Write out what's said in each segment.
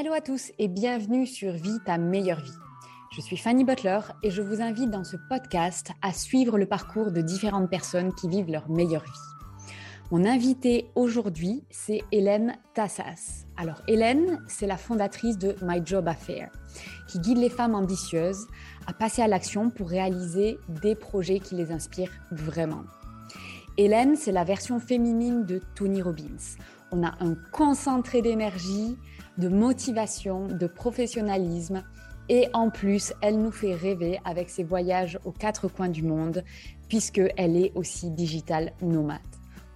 Hello à tous et bienvenue sur Vie ta meilleure vie. Je suis Fanny Butler et je vous invite dans ce podcast à suivre le parcours de différentes personnes qui vivent leur meilleure vie. Mon invitée aujourd'hui, c'est Hélène Tassas. Alors Hélène, c'est la fondatrice de My Job Affair, qui guide les femmes ambitieuses à passer à l'action pour réaliser des projets qui les inspirent vraiment. Hélène, c'est la version féminine de Tony Robbins. On a un concentré d'énergie, de motivation, de professionnalisme. Et en plus, elle nous fait rêver avec ses voyages aux quatre coins du monde, puisqu'elle est aussi digital nomade.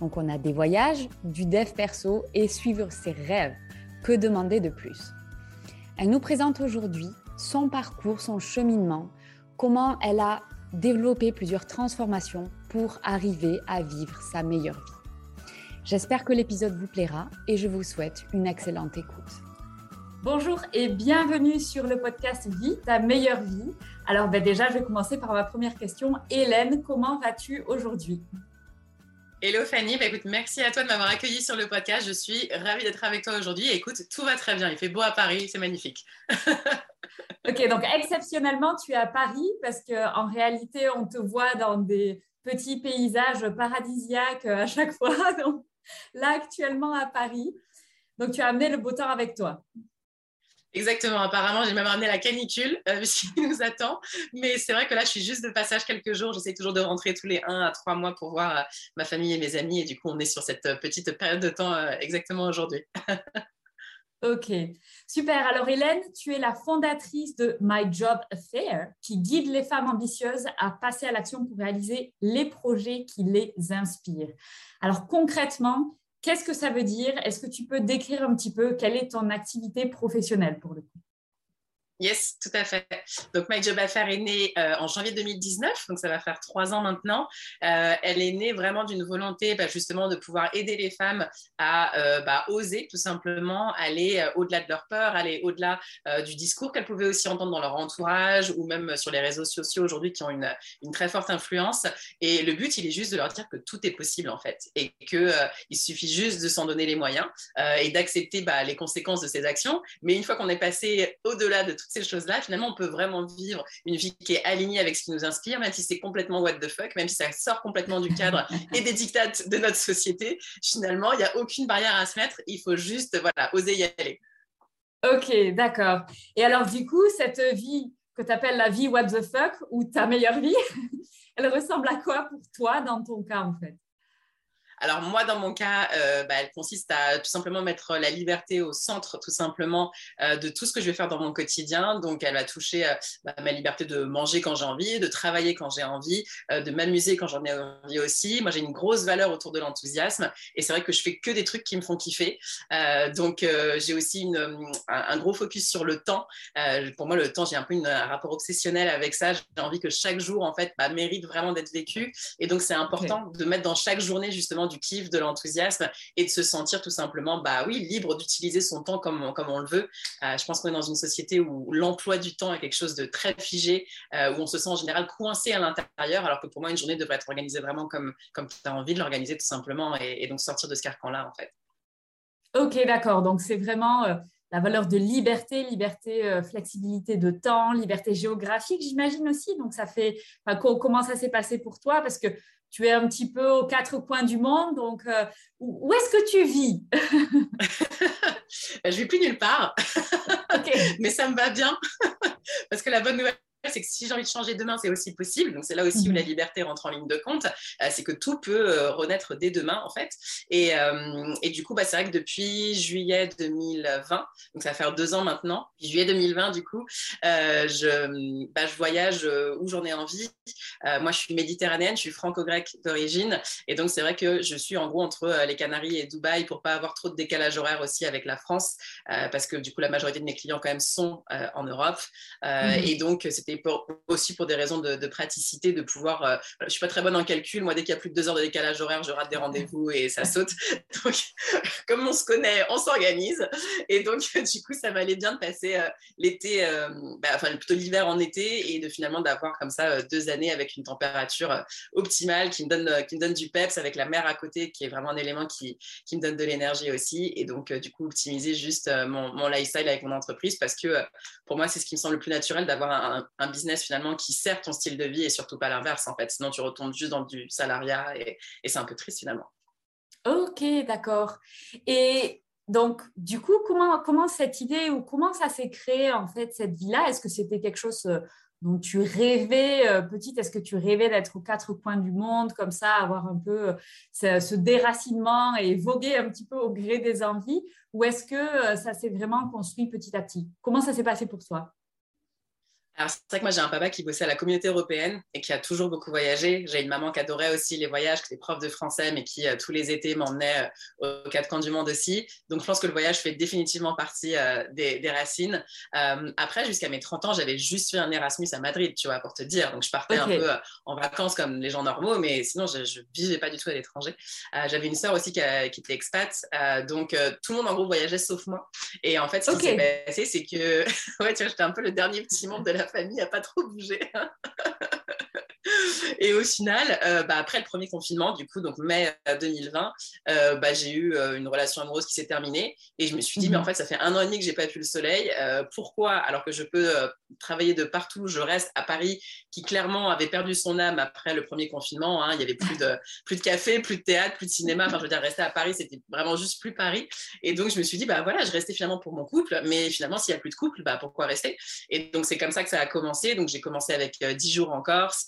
Donc on a des voyages, du dev perso et suivre ses rêves. Que demander de plus? Elle nous présente aujourd'hui son parcours, son cheminement, comment elle a développé plusieurs transformations pour arriver à vivre sa meilleure vie. J'espère que l'épisode vous plaira et je vous souhaite une excellente écoute. Bonjour et bienvenue sur le podcast Vie, ta meilleure vie. Alors ben déjà, je vais commencer par ma première question. Hélène, comment vas-tu aujourd'hui? Hello Fanny, bah, écoute, merci à toi de m'avoir accueilli sur le podcast. Je suis ravie d'être avec toi aujourd'hui. Écoute, tout va très bien. Il fait beau à Paris, c'est magnifique. ok, donc exceptionnellement, tu es à Paris parce qu'en réalité, on te voit dans des petits paysages paradisiaques à chaque fois. Donc, là, actuellement à Paris. Donc, tu as amené le beau temps avec toi. Exactement, apparemment, j'ai même ramené la canicule euh, qui nous attend. Mais c'est vrai que là, je suis juste de passage quelques jours. J'essaie toujours de rentrer tous les 1 à 3 mois pour voir euh, ma famille et mes amis. Et du coup, on est sur cette euh, petite période de temps euh, exactement aujourd'hui. ok, super. Alors, Hélène, tu es la fondatrice de My Job Affair qui guide les femmes ambitieuses à passer à l'action pour réaliser les projets qui les inspirent. Alors, concrètement, Qu'est-ce que ça veut dire? Est-ce que tu peux décrire un petit peu quelle est ton activité professionnelle pour le coup? Yes, tout à fait. Donc, My Job Affair est née euh, en janvier 2019, donc ça va faire trois ans maintenant. Euh, elle est née vraiment d'une volonté bah, justement de pouvoir aider les femmes à euh, bah, oser tout simplement aller au-delà de leur peur, aller au-delà du discours qu'elles pouvaient aussi entendre dans leur entourage ou même sur les réseaux sociaux aujourd'hui qui ont une, très forte influence. Et le but, il est juste de leur dire que tout est possible en fait et qu'il suffit juste de s'en donner les moyens et d'accepter bah, les conséquences de ces actions. Mais une fois qu'on est passé au-delà de tout toutes ces choses-là, finalement, on peut vraiment vivre une vie qui est alignée avec ce qui nous inspire, même si c'est complètement what the fuck, même si ça sort complètement du cadre et des dictates de notre société. Finalement, il n'y a aucune barrière à se mettre. Il faut juste, voilà, oser y aller. Ok, d'accord. Et alors, du coup, cette vie que tu appelles la vie what the fuck ou ta meilleure vie, elle ressemble à quoi pour toi dans ton cas, en fait? Alors moi, dans mon cas, euh, bah, elle consiste à tout simplement mettre la liberté au centre, tout simplement, euh, de tout ce que je vais faire dans mon quotidien. Donc, elle va toucher euh, bah, ma liberté de manger quand j'ai envie, de travailler quand j'ai envie, de m'amuser quand j'en ai envie aussi. Moi, j'ai une grosse valeur autour de l'enthousiasme et c'est vrai que je fais que des trucs qui me font kiffer. donc, j'ai aussi une, un, gros focus sur le temps. pour moi, le temps, j'ai un peu un rapport obsessionnel avec ça. J'ai envie que chaque jour, en fait, bah, mérite vraiment d'être vécu. Et donc, c'est important de mettre dans chaque journée, justement, du kiff, de l'enthousiasme et de se sentir tout simplement, bah oui, libre d'utiliser son temps comme, comme on le veut. Euh, je pense qu'on est dans une société où l'emploi du temps est quelque chose de très figé, euh, où on se sent en général coincé à l'intérieur, alors que pour moi, une journée devrait être organisée vraiment comme, comme tu as envie de l'organiser tout simplement et, donc sortir de ce carcan-là, en fait. Ok, d'accord. Donc, c'est vraiment euh, la valeur de liberté, liberté, flexibilité de temps, liberté géographique, j'imagine aussi. Donc, ça fait, comment ça s'est passé pour toi? Parce que tu es un petit peu aux quatre coins du monde. Donc, euh, où est-ce que tu vis? Je ne vis plus nulle part. Mais ça me va bien. Parce que la bonne nouvelle, c'est que si j'ai envie de changer demain, c'est aussi possible. Donc, c'est là aussi où la mhm. liberté rentre en ligne de compte. Euh, c'est que tout peut euh, renaître dès demain, en fait. Et, euh, et du coup, bah, c'est vrai que depuis juillet 2020, donc ça va faire deux ans maintenant, juillet 2020, du coup, je, bah, je voyage où j'en ai envie. moi, je suis méditerranéenne, je suis franco-grecque d'origine. Et donc, c'est vrai que je suis en gros entre les Canaries et Dubaï pour pas avoir trop de décalage horaire aussi avec la France. parce que du coup, la majorité de mes clients, quand même, sont en Europe. Mhm. Et donc, c'était aussi pour des raisons de, praticité, de pouvoir. Euh, je suis pas très bonne en calcul. Moi, dès qu'il y a plus de deux heures de décalage horaire, je rate des rendez-vous et ça saute. Donc, comme on se connaît, on s'organise. Et donc, du coup, ça m'allait bien de passer euh, l'été, euh, bah, enfin plutôt l'hiver en été et de finalement d'avoir comme ça deux années avec une température optimale qui me donne, qui me donne du peps avec la mer à côté, qui est vraiment un élément qui, qui me donne de l'énergie aussi. Et donc, du coup, optimiser juste mon, lifestyle avec mon entreprise parce que pour moi, c'est ce qui me semble le plus naturel d'avoir un business finalement qui sert ton style de vie et surtout pas l'inverse en fait. Sinon, tu retombes juste dans du salariat et, c'est un peu triste finalement. Ok, d'accord. Et donc, du coup, comment, comment cette idée ou comment ça s'est créé en fait cette vie-là? Est-ce que c'était quelque chose euh, dont tu rêvais euh, petite? Est-ce que tu rêvais d'être aux quatre coins du monde comme ça, avoir un peu euh, ce, déracinement et voguer un petit peu au gré des envies? Ou est-ce que ça s'est vraiment construit petit à petit? Comment ça s'est passé pour toi? Alors, c'est vrai que moi, j'ai un papa qui bossait à la communauté européenne et qui a toujours beaucoup voyagé. J'ai une maman qui adorait aussi les voyages, qui était prof de français, mais qui, euh, tous les étés, m'emmenait euh, aux quatre coins du monde aussi. Donc, je pense que le voyage fait définitivement partie euh, des, racines. après, jusqu'à mes 30 ans, j'avais juste fait un Erasmus à Madrid, tu vois, pour te dire. Donc, je partais un peu en vacances comme les gens normaux, mais sinon, je ne vivais pas du tout à l'étranger. j'avais une sœur aussi qui, était expat. donc, tout le monde, en gros, voyageait sauf moi. Et en fait, ce qui s'est passé, c'est que, ouais, tu vois, j'étais un peu le dernier petit monde de la famille n'a pas trop bougé. Et au final, euh, bah, après le premier confinement, du coup, donc mai 2020, euh, euh, bah, j'ai eu une relation amoureuse qui s'est terminée. Et je me suis dit, mais en mhm. fait, ça fait un an et demi que j'ai pas vu le soleil. pourquoi, alors que je peux travailler de partout, je reste à Paris, qui clairement avait perdu son âme après le premier confinement. Hein. Il y avait plus de, plus de café, plus de théâtre, plus de cinéma. Enfin, je veux dire, rester à Paris, c'était vraiment juste plus Paris. Et donc, je me suis dit, bah voilà, je restais finalement pour mon couple. Mais finalement, s'il n'y a plus de couple, bah pourquoi rester? Et donc, c'est comme ça que ça a commencé. Donc, j'ai commencé avec 10 jours en Corse,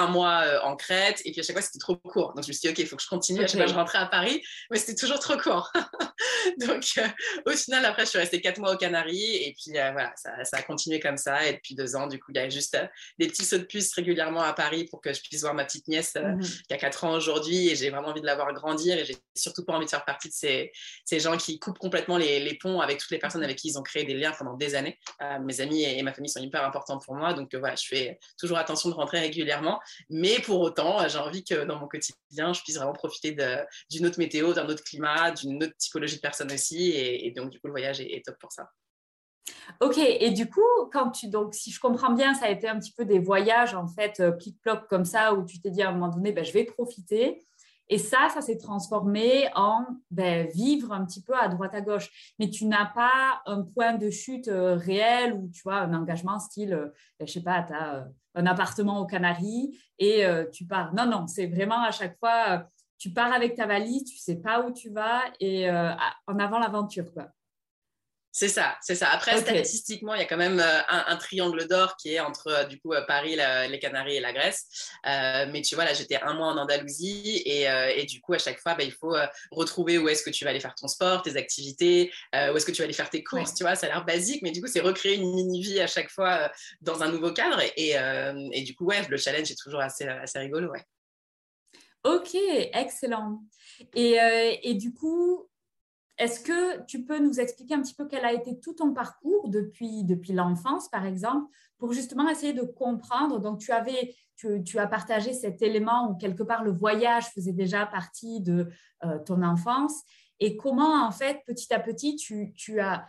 un mois euh, en Crète, et puis à chaque fois c'était trop court. Donc je me suis dit, ok, il faut que je continue. À chaque fois je rentrais à Paris, mais c'était toujours trop court. Donc euh, au final, après, je suis restée quatre mois aux Canaries, et puis euh, voilà, ça, a continué comme ça. Et depuis deux ans, du coup, il y a juste des petits sauts de puce régulièrement à Paris pour que je puisse voir ma petite nièce mhm. qui a quatre ans aujourd'hui, et j'ai vraiment envie de la voir grandir, et j'ai surtout pas envie de faire partie de ces, ces gens qui coupent complètement les, les, ponts avec toutes les personnes avec qui ils ont créé des liens pendant des années. mes amis et, ma famille sont hyper importants pour moi, donc voilà, je fais toujours attention de rentrer régulièrement, mais pour autant, j'ai envie que dans mon quotidien, je puisse vraiment profiter d'une autre météo, d'un autre climat, d'une autre typologie de personnes aussi. Et, donc, du coup, le voyage est, top pour ça. Ok, et du coup, quand tu, donc, si je comprends bien, ça a été un petit peu des voyages, en fait, euh, plic-ploc comme ça, où tu t'es dit à un moment donné, ben, je vais profiter. Et ça, ça s'est transformé en ben, vivre un petit peu à droite à gauche. Mais tu n'as pas un point de chute euh, réel ou tu vois un engagement style, euh, ben, je sais pas, tu as un appartement aux Canaries et euh, tu pars. Non, non, c'est vraiment à chaque fois, euh, tu pars avec ta valise, tu sais pas où tu vas et euh, en avant l'aventure. C'est ça, c'est ça. Après, statistiquement, il y a quand même euh, un, triangle d'or qui est entre euh, du coup euh, Paris, les Canaries et la Grèce. mais tu vois, là, j'étais un mois en Andalousie et, du coup, à chaque fois, bah, il faut retrouver où est-ce que tu vas aller faire ton sport, tes activités, où est-ce que tu vas aller faire tes courses. Tu vois, ça a l'air basique, mais du coup, c'est recréer une mini-vie à chaque fois dans un nouveau cadre. Et, du coup, ouais, le challenge est toujours assez, assez rigolo, ouais. Ok, excellent. Et, et du coup, est-ce que tu peux nous expliquer un petit peu quel a été tout ton parcours depuis, depuis l'enfance, par exemple, pour justement essayer de comprendre? Donc, tu, avais, tu, as partagé cet élément où quelque part le voyage faisait déjà partie de euh, ton enfance et comment, en fait, petit à petit, tu, as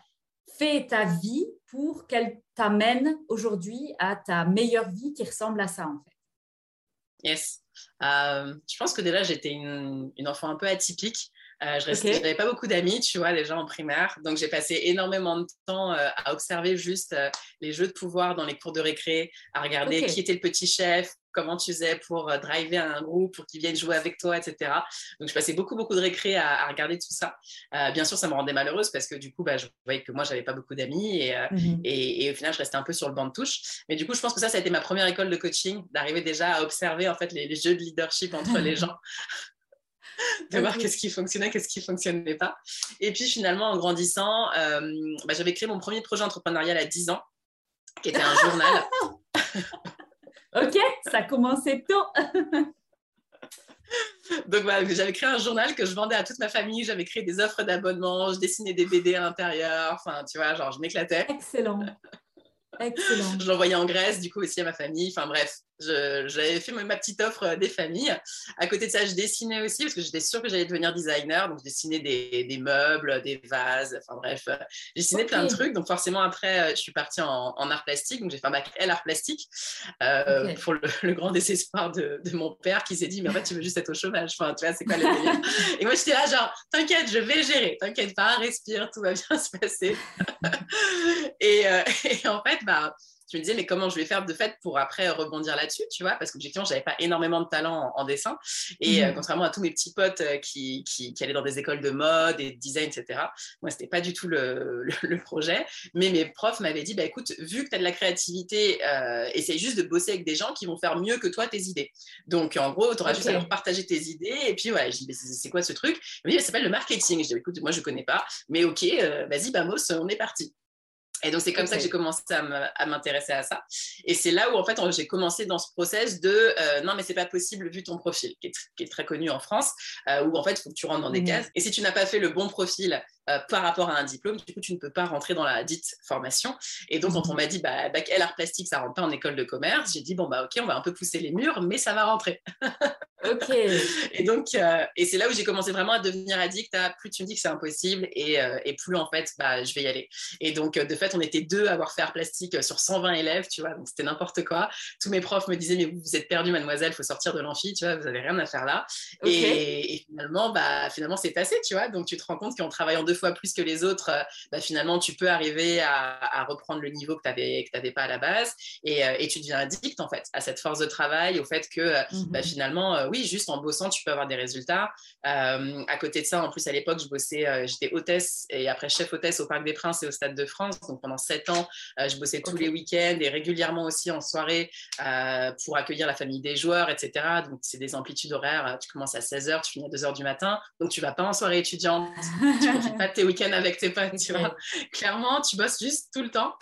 fait ta vie pour qu'elle t'amène aujourd'hui à ta meilleure vie qui ressemble à ça, en fait? Yes. Euh, je pense que déjà, j'étais une, enfant un peu atypique. Je n'avais pas beaucoup d'amis, tu vois, déjà en primaire. Donc, j'ai passé énormément de temps à observer juste les jeux de pouvoir dans les cours de récré, à regarder qui était le petit chef, comment tu faisais pour euh, driver un groupe, pour qu'ils viennent jouer avec toi, etc. Donc, je passais beaucoup, beaucoup de récré à, regarder tout ça. Euh, bien sûr, ça me rendait malheureuse parce que du coup, bah, je voyais que moi, j'avais pas beaucoup d'amis euh, mhm. et, et, au final, je restais un peu sur le banc de touche. Mais du coup, je pense que ça, ça a été ma première école de coaching, d'arriver déjà à observer en fait les, jeux de leadership entre les gens. De voir qu'est-ce qui fonctionnait, qu'est-ce qui fonctionnait pas. Et puis finalement, en grandissant, bah, j'avais créé mon premier projet entrepreneurial à 10 ans, qui était un journal. Ok, ça commençait tôt. Donc j'avais créé un journal que je vendais à toute ma famille, j'avais créé des offres d'abonnement, je dessinais des BD à l'intérieur, enfin tu vois, genre je m'éclatais. Excellent. Excellent. je l'envoyais en Grèce du coup aussi à ma famille, enfin bref, j'avais fait ma petite offre euh, des familles. À côté de ça, je dessinais aussi parce que j'étais sûre que j'allais devenir designer. Donc, je dessinais des, meubles, des vases, enfin bref, euh, j'ai dessiné plein de trucs. Donc, forcément, après, euh, je suis partie en, art plastique. Donc, j'ai fait un bac L art plastique pour le, grand désespoir de, mon père qui s'est dit, mais en fait, tu veux juste être au chômage. Enfin, tu vois, c'est quoi le délire? Et moi, j'étais là, genre, t'inquiète, je vais gérer. T'inquiète pas, respire, tout va bien se passer. et, et, en fait, bah, je me disais, mais comment je vais faire de fait pour après rebondir là-dessus, tu vois, parce qu'objectivement, je n'avais pas énormément de talent en, dessin. Et euh, mmh. contrairement à tous mes petits potes euh, qui, qui, allaient dans des écoles de mode et de design, etc., moi, ce n'était pas du tout le, le, projet. Mais mes profs m'avaient dit, bah, écoute, vu que tu as de la créativité, euh, essaye juste de bosser avec des gens qui vont faire mieux que toi tes idées. Donc, en gros, tu auras juste à leur partager tes idées. Et puis, voilà, je dis, c'est quoi ce truc? Il me dit, ça s'appelle le marketing. Je dis, écoute, moi, je ne connais pas, mais ok, vas-y, Bamos, on est parti. Et donc, c'est comme ça que j'ai commencé à m'intéresser à, ça. Et c'est là où, en fait, j'ai commencé dans ce process de euh, non, mais c'est pas possible vu ton profil, qui est, très connu en France, euh, où en fait, il faut que tu rentres dans des mmh. cases. Et si tu n'as pas fait le bon profil euh, par rapport à un diplôme, du coup, tu ne peux pas rentrer dans la dite formation. Et donc, quand on mhm. m'a dit, bah, bac L art plastique, ça rentre pas en école de commerce, j'ai dit, bon, bah, ok, on va un peu pousser les murs, mais ça va rentrer. ok. Et donc, euh, et c'est là où j'ai commencé vraiment à devenir addict à plus tu me dis que c'est impossible et, euh, et, plus, en fait, bah, je vais y aller. Et donc, de fait, on était deux à avoir fait art plastique sur 120 élèves, tu vois, donc c'était n'importe quoi. Tous mes profs me disaient, mais vous, vous êtes perdu, mademoiselle, il faut sortir de l'amphi, tu vois, vous avez rien à faire là. Et, finalement, bah, finalement, c'est passé, tu vois. Donc, tu te rends compte qu'en travaillant deux fois plus que les autres, euh, bah, finalement, tu peux arriver à, reprendre le niveau que tu n'avais pas à la base euh, et, tu deviens addict, en fait, à cette force de travail, au fait que euh, bah, mhm. finalement, oui, juste en bossant, tu peux avoir des résultats. à côté de ça, en plus, à l'époque, je bossais, j'étais hôtesse et après chef hôtesse au Parc des Princes et au Stade de France. Donc, pendant sept ans, je bossais tous les week-ends et régulièrement aussi en soirée pour accueillir la famille des joueurs, etc. Donc, c'est des amplitudes horaires. Tu commences à 16h, tu finis à 2h du matin. Donc, tu vas pas en soirée étudiante, tu profites pas tes week avec tes potes, tu vois. Clairement, tu bosses juste tout le temps.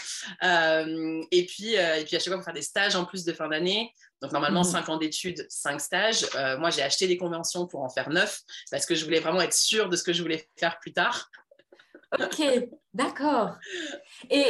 Euh, et, puis, euh, et puis, à chaque fois, pour faire des stages en plus de fin d'année. Donc, normalement, 5 mhm. ans d'études, 5 stages. Euh, moi, j'ai acheté des conventions pour en faire 9 parce que je voulais vraiment être sûre de ce que je voulais faire plus tard. Ok, d'accord. Et,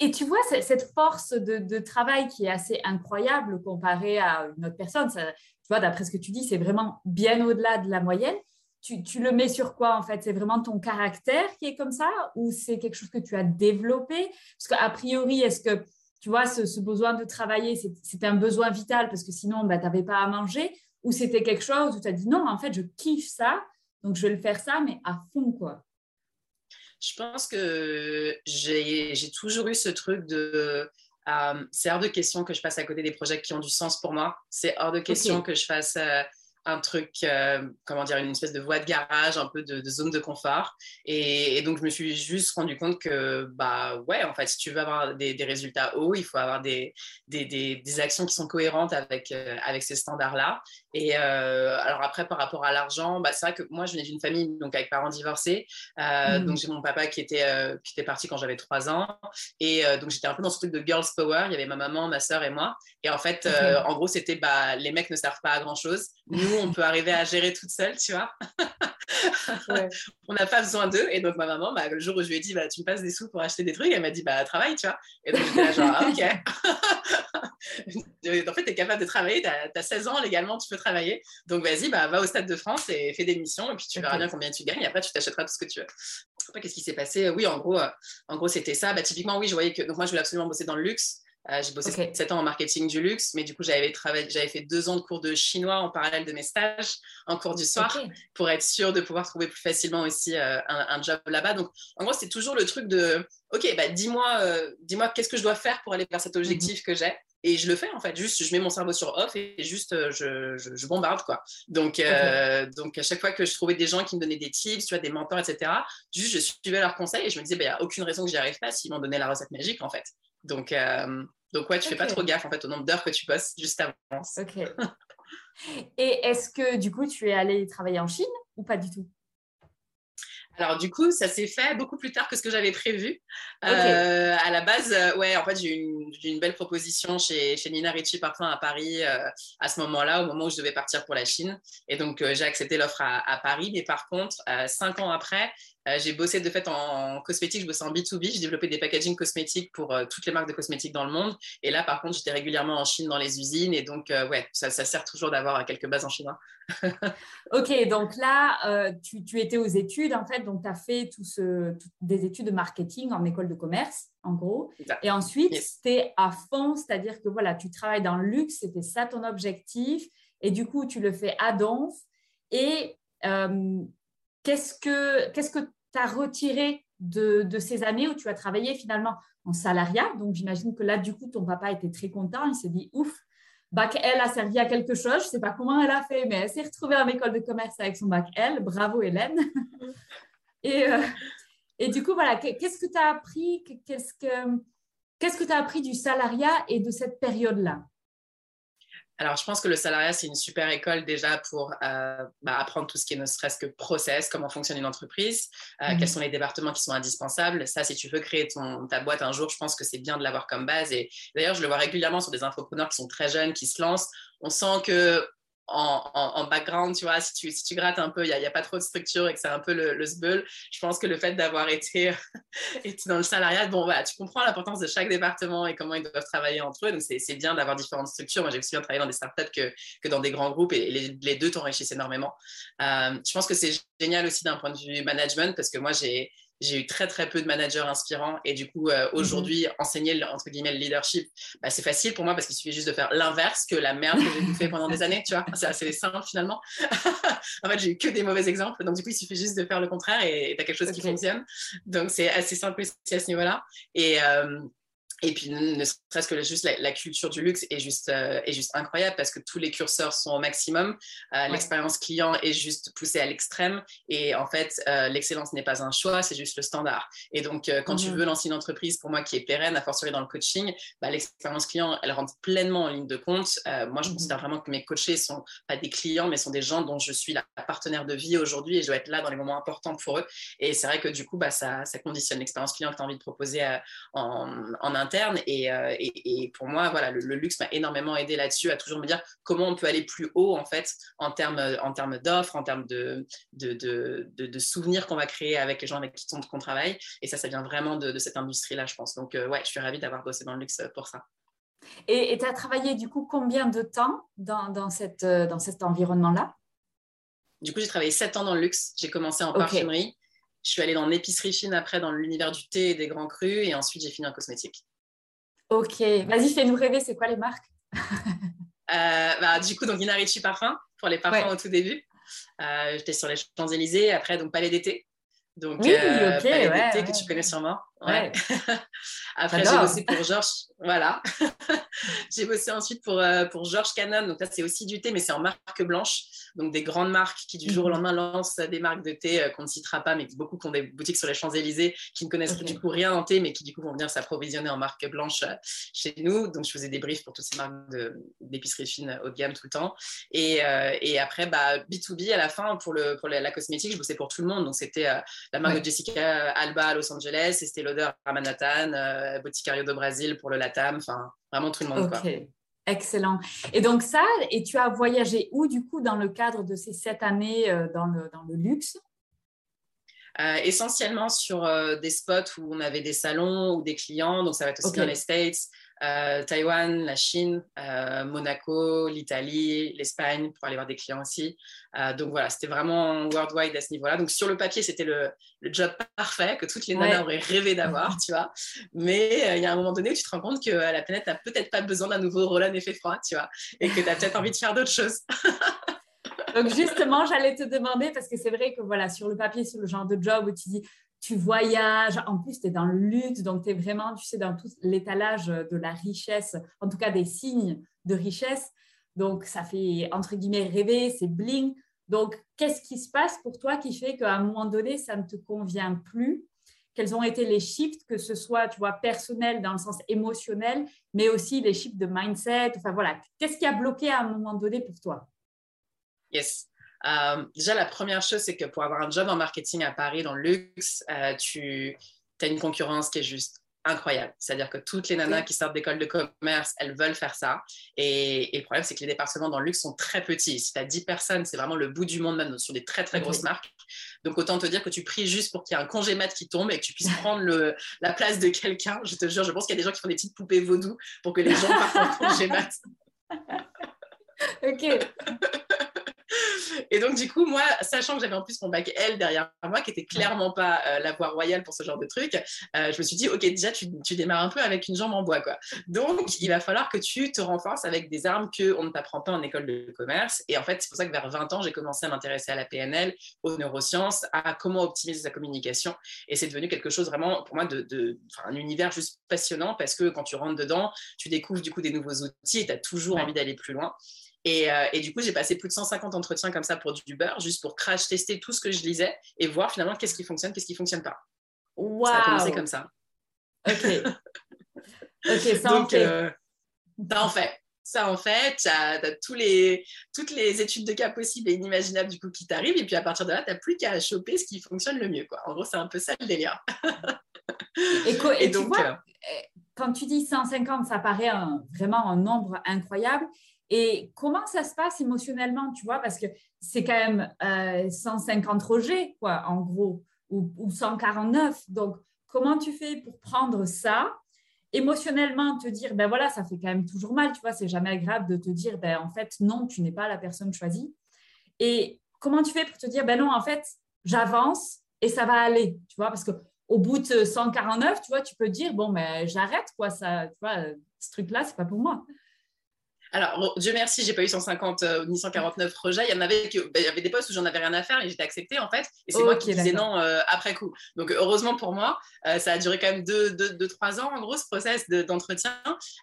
et, tu vois, cette force de, de, travail qui est assez incroyable comparée à une autre personne, ça, tu vois, d'après ce que tu dis, c'est vraiment bien au-delà de la moyenne tu, le mets sur quoi en fait? C'est vraiment ton caractère qui est comme ça ou c'est quelque chose que tu as développé? Parce qu'a priori, est-ce que tu vois, ce, besoin de travailler, c'était un besoin vital parce que sinon, bah, tu n'avais pas à manger? Ou c'était quelque chose où tu as dit non, en fait, je kiffe ça, donc je vais le faire ça, mais à fond quoi Je pense que j'ai toujours eu ce truc de. Euh, c'est hors de question que je passe à côté des projets qui ont du sens pour moi. C'est hors de question que je fasse. Euh, un truc, euh, comment dire, une espèce de voie de garage, un peu de, zone de confort. Et, donc, je me suis juste rendu compte que, bah ouais, en fait, si tu veux avoir des, résultats hauts, il faut avoir des, des, des, actions qui sont cohérentes avec, euh, avec ces standards-là. Et euh, alors après, par rapport à l'argent, bah, c'est vrai que moi, je venais d'une famille donc avec parents divorcés. Mmh. Donc, j'ai mon papa qui était, qui était parti quand j'avais trois ans. Et donc, j'étais un peu dans ce truc de girls power. Il y avait ma maman, ma soeur et moi. Et en fait, en gros, c'était bah, les mecs ne servent pas à grand-chose. Nous, on peut arriver à gérer toute seule, tu vois. on n'a pas besoin d'eux. Et donc, ma maman, bah, le jour où je lui ai dit, bah, tu me passes des sous pour acheter des trucs, elle m'a dit, bah, travaille, tu vois. Et donc, j'étais là, genre, ah, ok. en fait, tu es capable de travailler, tu as, 16 ans légalement, tu peux travailler. Donc, vas-y, bah, va au Stade de France et fais des missions, et puis tu verras bien combien tu gagnes. Et après, tu t'achèteras tout ce que tu veux. Qu'est-ce qui s'est passé Oui, en gros, euh, en gros c'était ça. Bah, typiquement, oui, je voyais que. Donc, moi, je voulais absolument bosser dans le luxe. j'ai bossé 7 ans en marketing du luxe, mais du coup, j'avais j'avais fait deux ans de cours de chinois en parallèle de mes stages en cours du soir pour être sûre de pouvoir trouver plus facilement aussi un, un, job là-bas. Donc, en gros, c'est toujours le truc de, OK, bah, dis-moi, dis-moi qu'est-ce que je dois faire pour aller vers cet objectif que j'ai. Et je le fais en fait, juste je mets mon cerveau sur off et juste euh, je, je, bombarde quoi. Donc, euh, donc à chaque fois que je trouvais des gens qui me donnaient des tips, tu vois, des mentors, etc., juste je suivais leurs conseils et je me disais, bah, il n'y a aucune raison que j'y arrive pas s'ils m'ont donné la recette magique en fait. Donc, euh, donc ouais, tu fais pas trop gaffe en fait au nombre d'heures que tu passes juste avant. Ok. et est-ce que du coup tu es allé travailler en Chine ou pas du tout? Alors du coup, ça s'est fait beaucoup plus tard que ce que j'avais prévu. Euh, à la base, euh, ouais, en fait, j'ai eu une, belle proposition chez, chez Nina Ricci Parfum à Paris euh, à ce moment-là, au moment où je devais partir pour la Chine. Et donc, j'ai accepté l'offre à, à, Paris. Mais par contre, cinq ans après, euh, j'ai bossé de fait en, cosmétique, je bossais en B2B, j'ai développé des packaging cosmétiques pour euh, toutes les marques de cosmétiques dans le monde. Et là, par contre, j'étais régulièrement en Chine dans les usines. Et donc, euh, ouais, ça, sert toujours d'avoir quelques bases en chinois. ok, donc là, tu, étais aux études, en fait, donc tu as fait tout ce, des études de marketing en école de commerce, en gros. Et ensuite, tu es à fond, c'est-à-dire que voilà, tu travailles dans le luxe, c'était ça ton objectif. Et du coup, tu le fais à Donf. Et qu'est-ce que qu'est-ce que tu as retiré de, ces années où tu as travaillé finalement en salariat. Donc, j'imagine que là, du coup, ton papa était très content. Il s'est dit, ouf, bac L a servi à quelque chose. Je ne sais pas comment elle a fait, mais elle s'est retrouvée en école de commerce avec son bac L. Bravo, Hélène. et, euh, et du coup, voilà, qu'est-ce que tu as appris Qu'est-ce que qu'est-ce que tu as appris du salariat et de cette période-là? Alors, je pense que le salariat, c'est une super école déjà pour euh, bah, apprendre tout ce qui est ne serait-ce que process, comment fonctionne une entreprise, euh, mhm. quels sont les départements qui sont indispensables. Ça, si tu veux créer ton, ta boîte un jour, je pense que c'est bien de l'avoir comme base. Et d'ailleurs, je le vois régulièrement sur des infopreneurs qui sont très jeunes, qui se lancent. On sent que en, background, tu vois, si tu, si tu grattes un peu, il n'y a, pas trop de structure et que c'est un peu le, le Je pense que le fait d'avoir été, été, dans le salariat, bon, voilà, tu comprends l'importance de chaque département et comment ils doivent travailler entre eux. Donc, c'est bien d'avoir différentes structures. Moi, j'ai aussi bien travaillé dans des startups que, que dans des grands groupes et les, les deux t'enrichissent énormément. Euh, je pense que c'est génial aussi d'un point de vue management parce que moi, j'ai j'ai eu très très peu de managers inspirants et du coup euh, mhm. aujourd'hui enseigner entre guillemets le leadership bah, c'est facile pour moi parce qu'il suffit juste de faire l'inverse que la merde que j'ai fait pendant des années tu vois. C'est assez simple finalement. En fait j'ai eu que des mauvais exemples. Donc du coup il suffit juste de faire le contraire et tu as quelque chose qui fonctionne. Donc c'est assez simple aussi à ce niveau là et euh, et puis, ne serait-ce que juste la, culture du luxe est juste, euh, est juste incroyable parce que tous les curseurs sont au maximum. Euh, l'expérience client est juste poussée à l'extrême. Et en fait, euh, l'excellence n'est pas un choix, c'est juste le standard. Et donc, quand tu mhm. veux lancer une entreprise, pour moi, qui est pérenne, à fortiori dans le coaching, bah, l'expérience client, elle rentre pleinement en ligne de compte. moi, je mhm. considère vraiment que mes coachés sont pas des clients, mais sont des gens dont je suis la partenaire de vie aujourd'hui et je dois être là dans les moments importants pour eux. Et c'est vrai que du coup, bah, ça, ça conditionne l'expérience client que tu as envie de proposer en, en interne. Euh, et, pour moi, voilà, le, luxe m'a énormément aidé là-dessus, à toujours me dire comment on peut aller plus haut, en fait, en termes en termes d'offres, en termes de, de, de, souvenirs qu'on va créer avec les gens avec qui on, travaille. Et ça, ça vient vraiment de, cette industrie-là, je pense. Donc, euh, ouais, je suis ravie d'avoir bossé dans le luxe pour ça. Et tu as travaillé, du coup, combien de temps dans, dans, cette, euh, dans cet environnement-là? Du coup, j'ai travaillé sept ans dans le luxe. J'ai commencé en parfumerie. Je suis allée dans l'épicerie fine après, dans l'univers du thé et des grands crus. Et ensuite, j'ai fini en cosmétique. Ok, vas-y, fais-nous rêver, c'est quoi les marques? Euh, bah, Du coup, donc Nina Ricci Parfum, pour les parfums au tout début. Euh, j'étais sur les Champs-Élysées, après, donc Palais d'été. Donc, oui, euh, Palais d'été que tu connais sûrement. Ouais. après, j'ai bossé pour Georges voilà. j'ai bossé ensuite pour, euh, pour George Cannon. Donc là, c'est aussi du thé, mais c'est en marque blanche. Donc des grandes marques qui du jour au mhm. lendemain lancent des marques de thé euh, qu'on ne citera pas, mais beaucoup qui ont des boutiques sur les Champs-Élysées, qui ne connaissent du coup rien en thé, mais qui du coup vont venir s'approvisionner en marque blanche euh, chez nous. Donc je faisais des briefs pour toutes ces marques d'épicerie fine haut de gamme tout le temps. Et, et après, bah, B2B à la fin, pour, le, pour la, cosmétique, je bossais pour tout le monde. Donc c'était la marque de Jessica Alba à Los Angeles, et c'était à Manhattan, Boticario de Brésil pour le enfin vraiment tout le monde. Excellent. Et donc ça, et tu as voyagé où du coup dans le cadre de ces sept années euh, dans, le, dans le luxe? Euh, essentiellement sur euh, des spots où on avait des salons ou des clients, donc ça va être aussi dans les States, Taïwan, la Chine, Monaco, l'Italie, l'Espagne pour aller voir des clients aussi. donc voilà, c'était vraiment worldwide à ce niveau-là. Donc sur le papier, c'était le, job parfait que toutes les nanas auraient rêvé d'avoir, tu vois. Mais il y a un moment donné où tu te rends compte que la planète n'a peut-être pas besoin d'un nouveau Roland effet froid, tu vois, et que tu as peut-être envie de faire d'autres choses. Donc justement, j'allais te demander, parce que c'est vrai que voilà, sur le papier, sur le genre de job où tu dis, tu voyages, en plus tu es dans le luxe, donc tu es vraiment, tu sais, dans tout l'étalage de la richesse, en tout cas des signes de richesse. Donc ça fait, entre guillemets, rêver, c'est bling. Donc qu'est-ce qui se passe pour toi qui fait qu'à un moment donné, ça ne te convient plus? Quels ont été les shifts, que ce soit, tu vois, personnel dans le sens émotionnel, mais aussi les shifts de mindset? Enfin voilà, qu'est-ce qui a bloqué à un moment donné pour toi? Yes. Euh, déjà, la première chose, c'est que pour avoir un job en marketing à Paris, dans le luxe, euh, tu as une concurrence qui est juste incroyable. C'est-à-dire que toutes les nanas qui sortent d'école de commerce, elles veulent faire ça. Et, le problème, c'est que les départements dans le luxe sont très petits. Si tu as 10 personnes, c'est vraiment le bout du monde, même sur des très, très grosses marques. Donc, autant te dire que tu pries juste pour qu'il y ait un congé mat qui tombe et que tu puisses prendre le, la place de quelqu'un. Je te jure, je pense qu'il y a des gens qui font des petites poupées vaudou pour que les gens partent en congé mat. ok. Et donc, du coup, moi, sachant que j'avais en plus mon bac L derrière moi, qui n'était clairement pas euh, la voie royale pour ce genre de truc, euh, je me suis dit, OK, déjà, tu, démarres un peu avec une jambe en bois, quoi. Donc, il va falloir que tu te renforces avec des armes qu'on ne t'apprend pas en école de commerce. Et en fait, c'est pour ça que vers 20 ans, j'ai commencé à m'intéresser à la PNL, aux neurosciences, à comment optimiser sa communication. Et c'est devenu quelque chose vraiment, pour moi, de, un univers juste passionnant parce que quand tu rentres dedans, tu découvres du coup des nouveaux outils et tu as toujours envie d'aller plus loin. Euh, et, du coup, j'ai passé plus de 150 entretiens comme ça pour du beurre, juste pour crash tester tout ce que je lisais et voir finalement qu'est-ce qui fonctionne, qu'est-ce qui fonctionne pas. Ça a commencé comme ça. Ok. ok, ça en fait. Euh, ça en fait. Ça en fait, tu as, tous les, toutes les études de cas possibles et inimaginables du coup qui t'arrivent. Et puis à partir de là, tu n'as plus qu'à choper ce qui fonctionne le mieux. Quoi. En gros, c'est un peu ça le délire. et, donc, tu vois, euh, quand tu dis 150, ça paraît vraiment un nombre incroyable. Et comment ça se passe émotionnellement, tu vois, parce que c'est quand même 150 euh, rejets, quoi, en gros, ou, 149. Donc, comment tu fais pour prendre ça? Émotionnellement, te dire, ben voilà, ça fait quand même toujours mal, tu vois, c'est jamais agréable de te dire, ben en fait, non, tu n'es pas la personne choisie. Et comment tu fais pour te dire, ben non, en fait, j'avance et ça va aller, tu vois, parce que au bout de 149, tu vois, tu peux dire, bon, ben j'arrête, quoi, ça, tu vois, ce truc-là, c'est pas pour moi. Alors, Dieu merci, j'ai pas eu 150 euh, ni 149 rejets. Il y en avait ben, il y avait des postes où j'en avais rien à faire et j'étais acceptée en fait. Et c'est moi qui disais non euh, après coup. Donc, heureusement pour moi, euh, ça a duré quand même 2-3 deux, deux, trois ans en gros ce process d'entretien.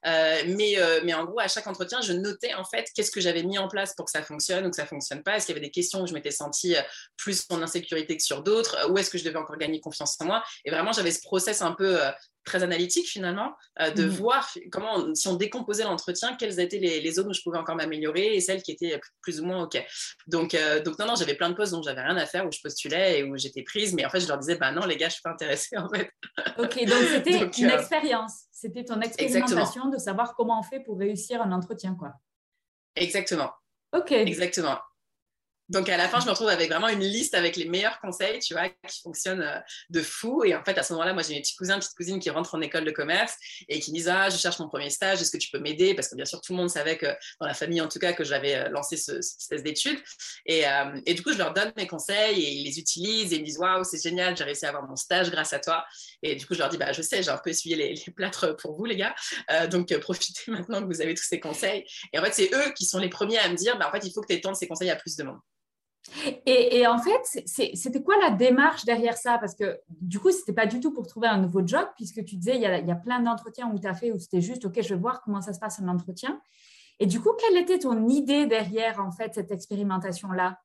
mais, mais en gros, à chaque entretien, je notais en fait qu'est-ce que j'avais mis en place pour que ça fonctionne ou que ça fonctionne pas. Est-ce qu'il y avait des questions où je m'étais sentie plus en insécurité que sur d'autres? Où est-ce que je devais encore gagner confiance en moi? Et vraiment, j'avais ce process un peu très analytique finalement, euh, de mmh. voir comment, si on décomposait l'entretien, quelles étaient les, les, zones où je pouvais encore m'améliorer et celles qui étaient plus ou moins OK. Donc, euh, donc non, non, j'avais plein de postes dont j'avais rien à faire, où je postulais et où j'étais prise, mais en fait, je leur disais, bah non, les gars, je suis pas intéressée en fait. OK, donc c'était une euh, expérience, c'était ton expérimentation de savoir comment on fait pour réussir un entretien, quoi. Exactement. OK. Exactement. Donc à la fin, je me retrouve avec vraiment une liste avec les meilleurs conseils, tu vois, qui fonctionnent euh, de fou. Et en fait, à ce moment-là, moi, j'ai mes petits cousins, petites cousines qui rentrent en école de commerce et qui disent ah, je cherche mon premier stage, est-ce que tu peux m'aider? Parce que bien sûr, tout le monde savait que dans la famille, en tout cas, que j'avais euh, lancé ce, cette thèse d'études. Et, euh, et, du coup, je leur donne mes conseils et ils les utilisent et ils me disent waouh, c'est génial, j'ai réussi à avoir mon stage grâce à toi. Et du coup, je leur dis bah, je sais, j'ai un peu essuyé les, les plâtres pour vous, les gars. donc profitez maintenant que vous avez tous ces conseils. Et en fait, c'est eux qui sont les premiers à me dire bah, en fait, il faut que tu étendes ces conseils à plus de monde. Et, en fait, c'était quoi la démarche derrière ça? Parce que du coup, ce n'était pas du tout pour trouver un nouveau job, puisque tu disais, il y a, plein d'entretiens où tu as fait, où c'était juste, OK, je vais voir comment ça se passe un entretien. Et du coup, quelle était ton idée derrière, en fait, cette expérimentation-là?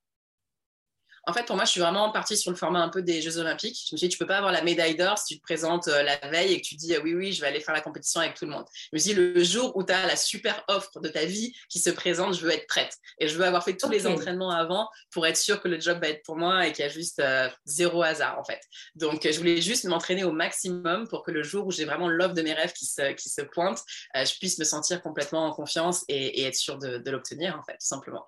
En fait, pour moi, je suis vraiment partie sur le format un peu des Jeux Olympiques. Je me suis dit, tu peux pas avoir la médaille d'or si tu te présentes euh, la veille et que tu dis, oui, oui, je vais aller faire la compétition avec tout le monde. Je me suis dit, le jour où tu as la super offre de ta vie qui se présente, je veux être prête. Et je veux avoir fait tous les entraînements avant pour être sûre que le job va être pour moi et qu'il y a juste euh, zéro hasard, en fait. Donc, je voulais juste m'entraîner au maximum pour que le jour où j'ai vraiment l'offre de mes rêves qui se, qui se pointe, euh, je puisse me sentir complètement en confiance et, être sûre de, de l'obtenir, en fait, tout simplement.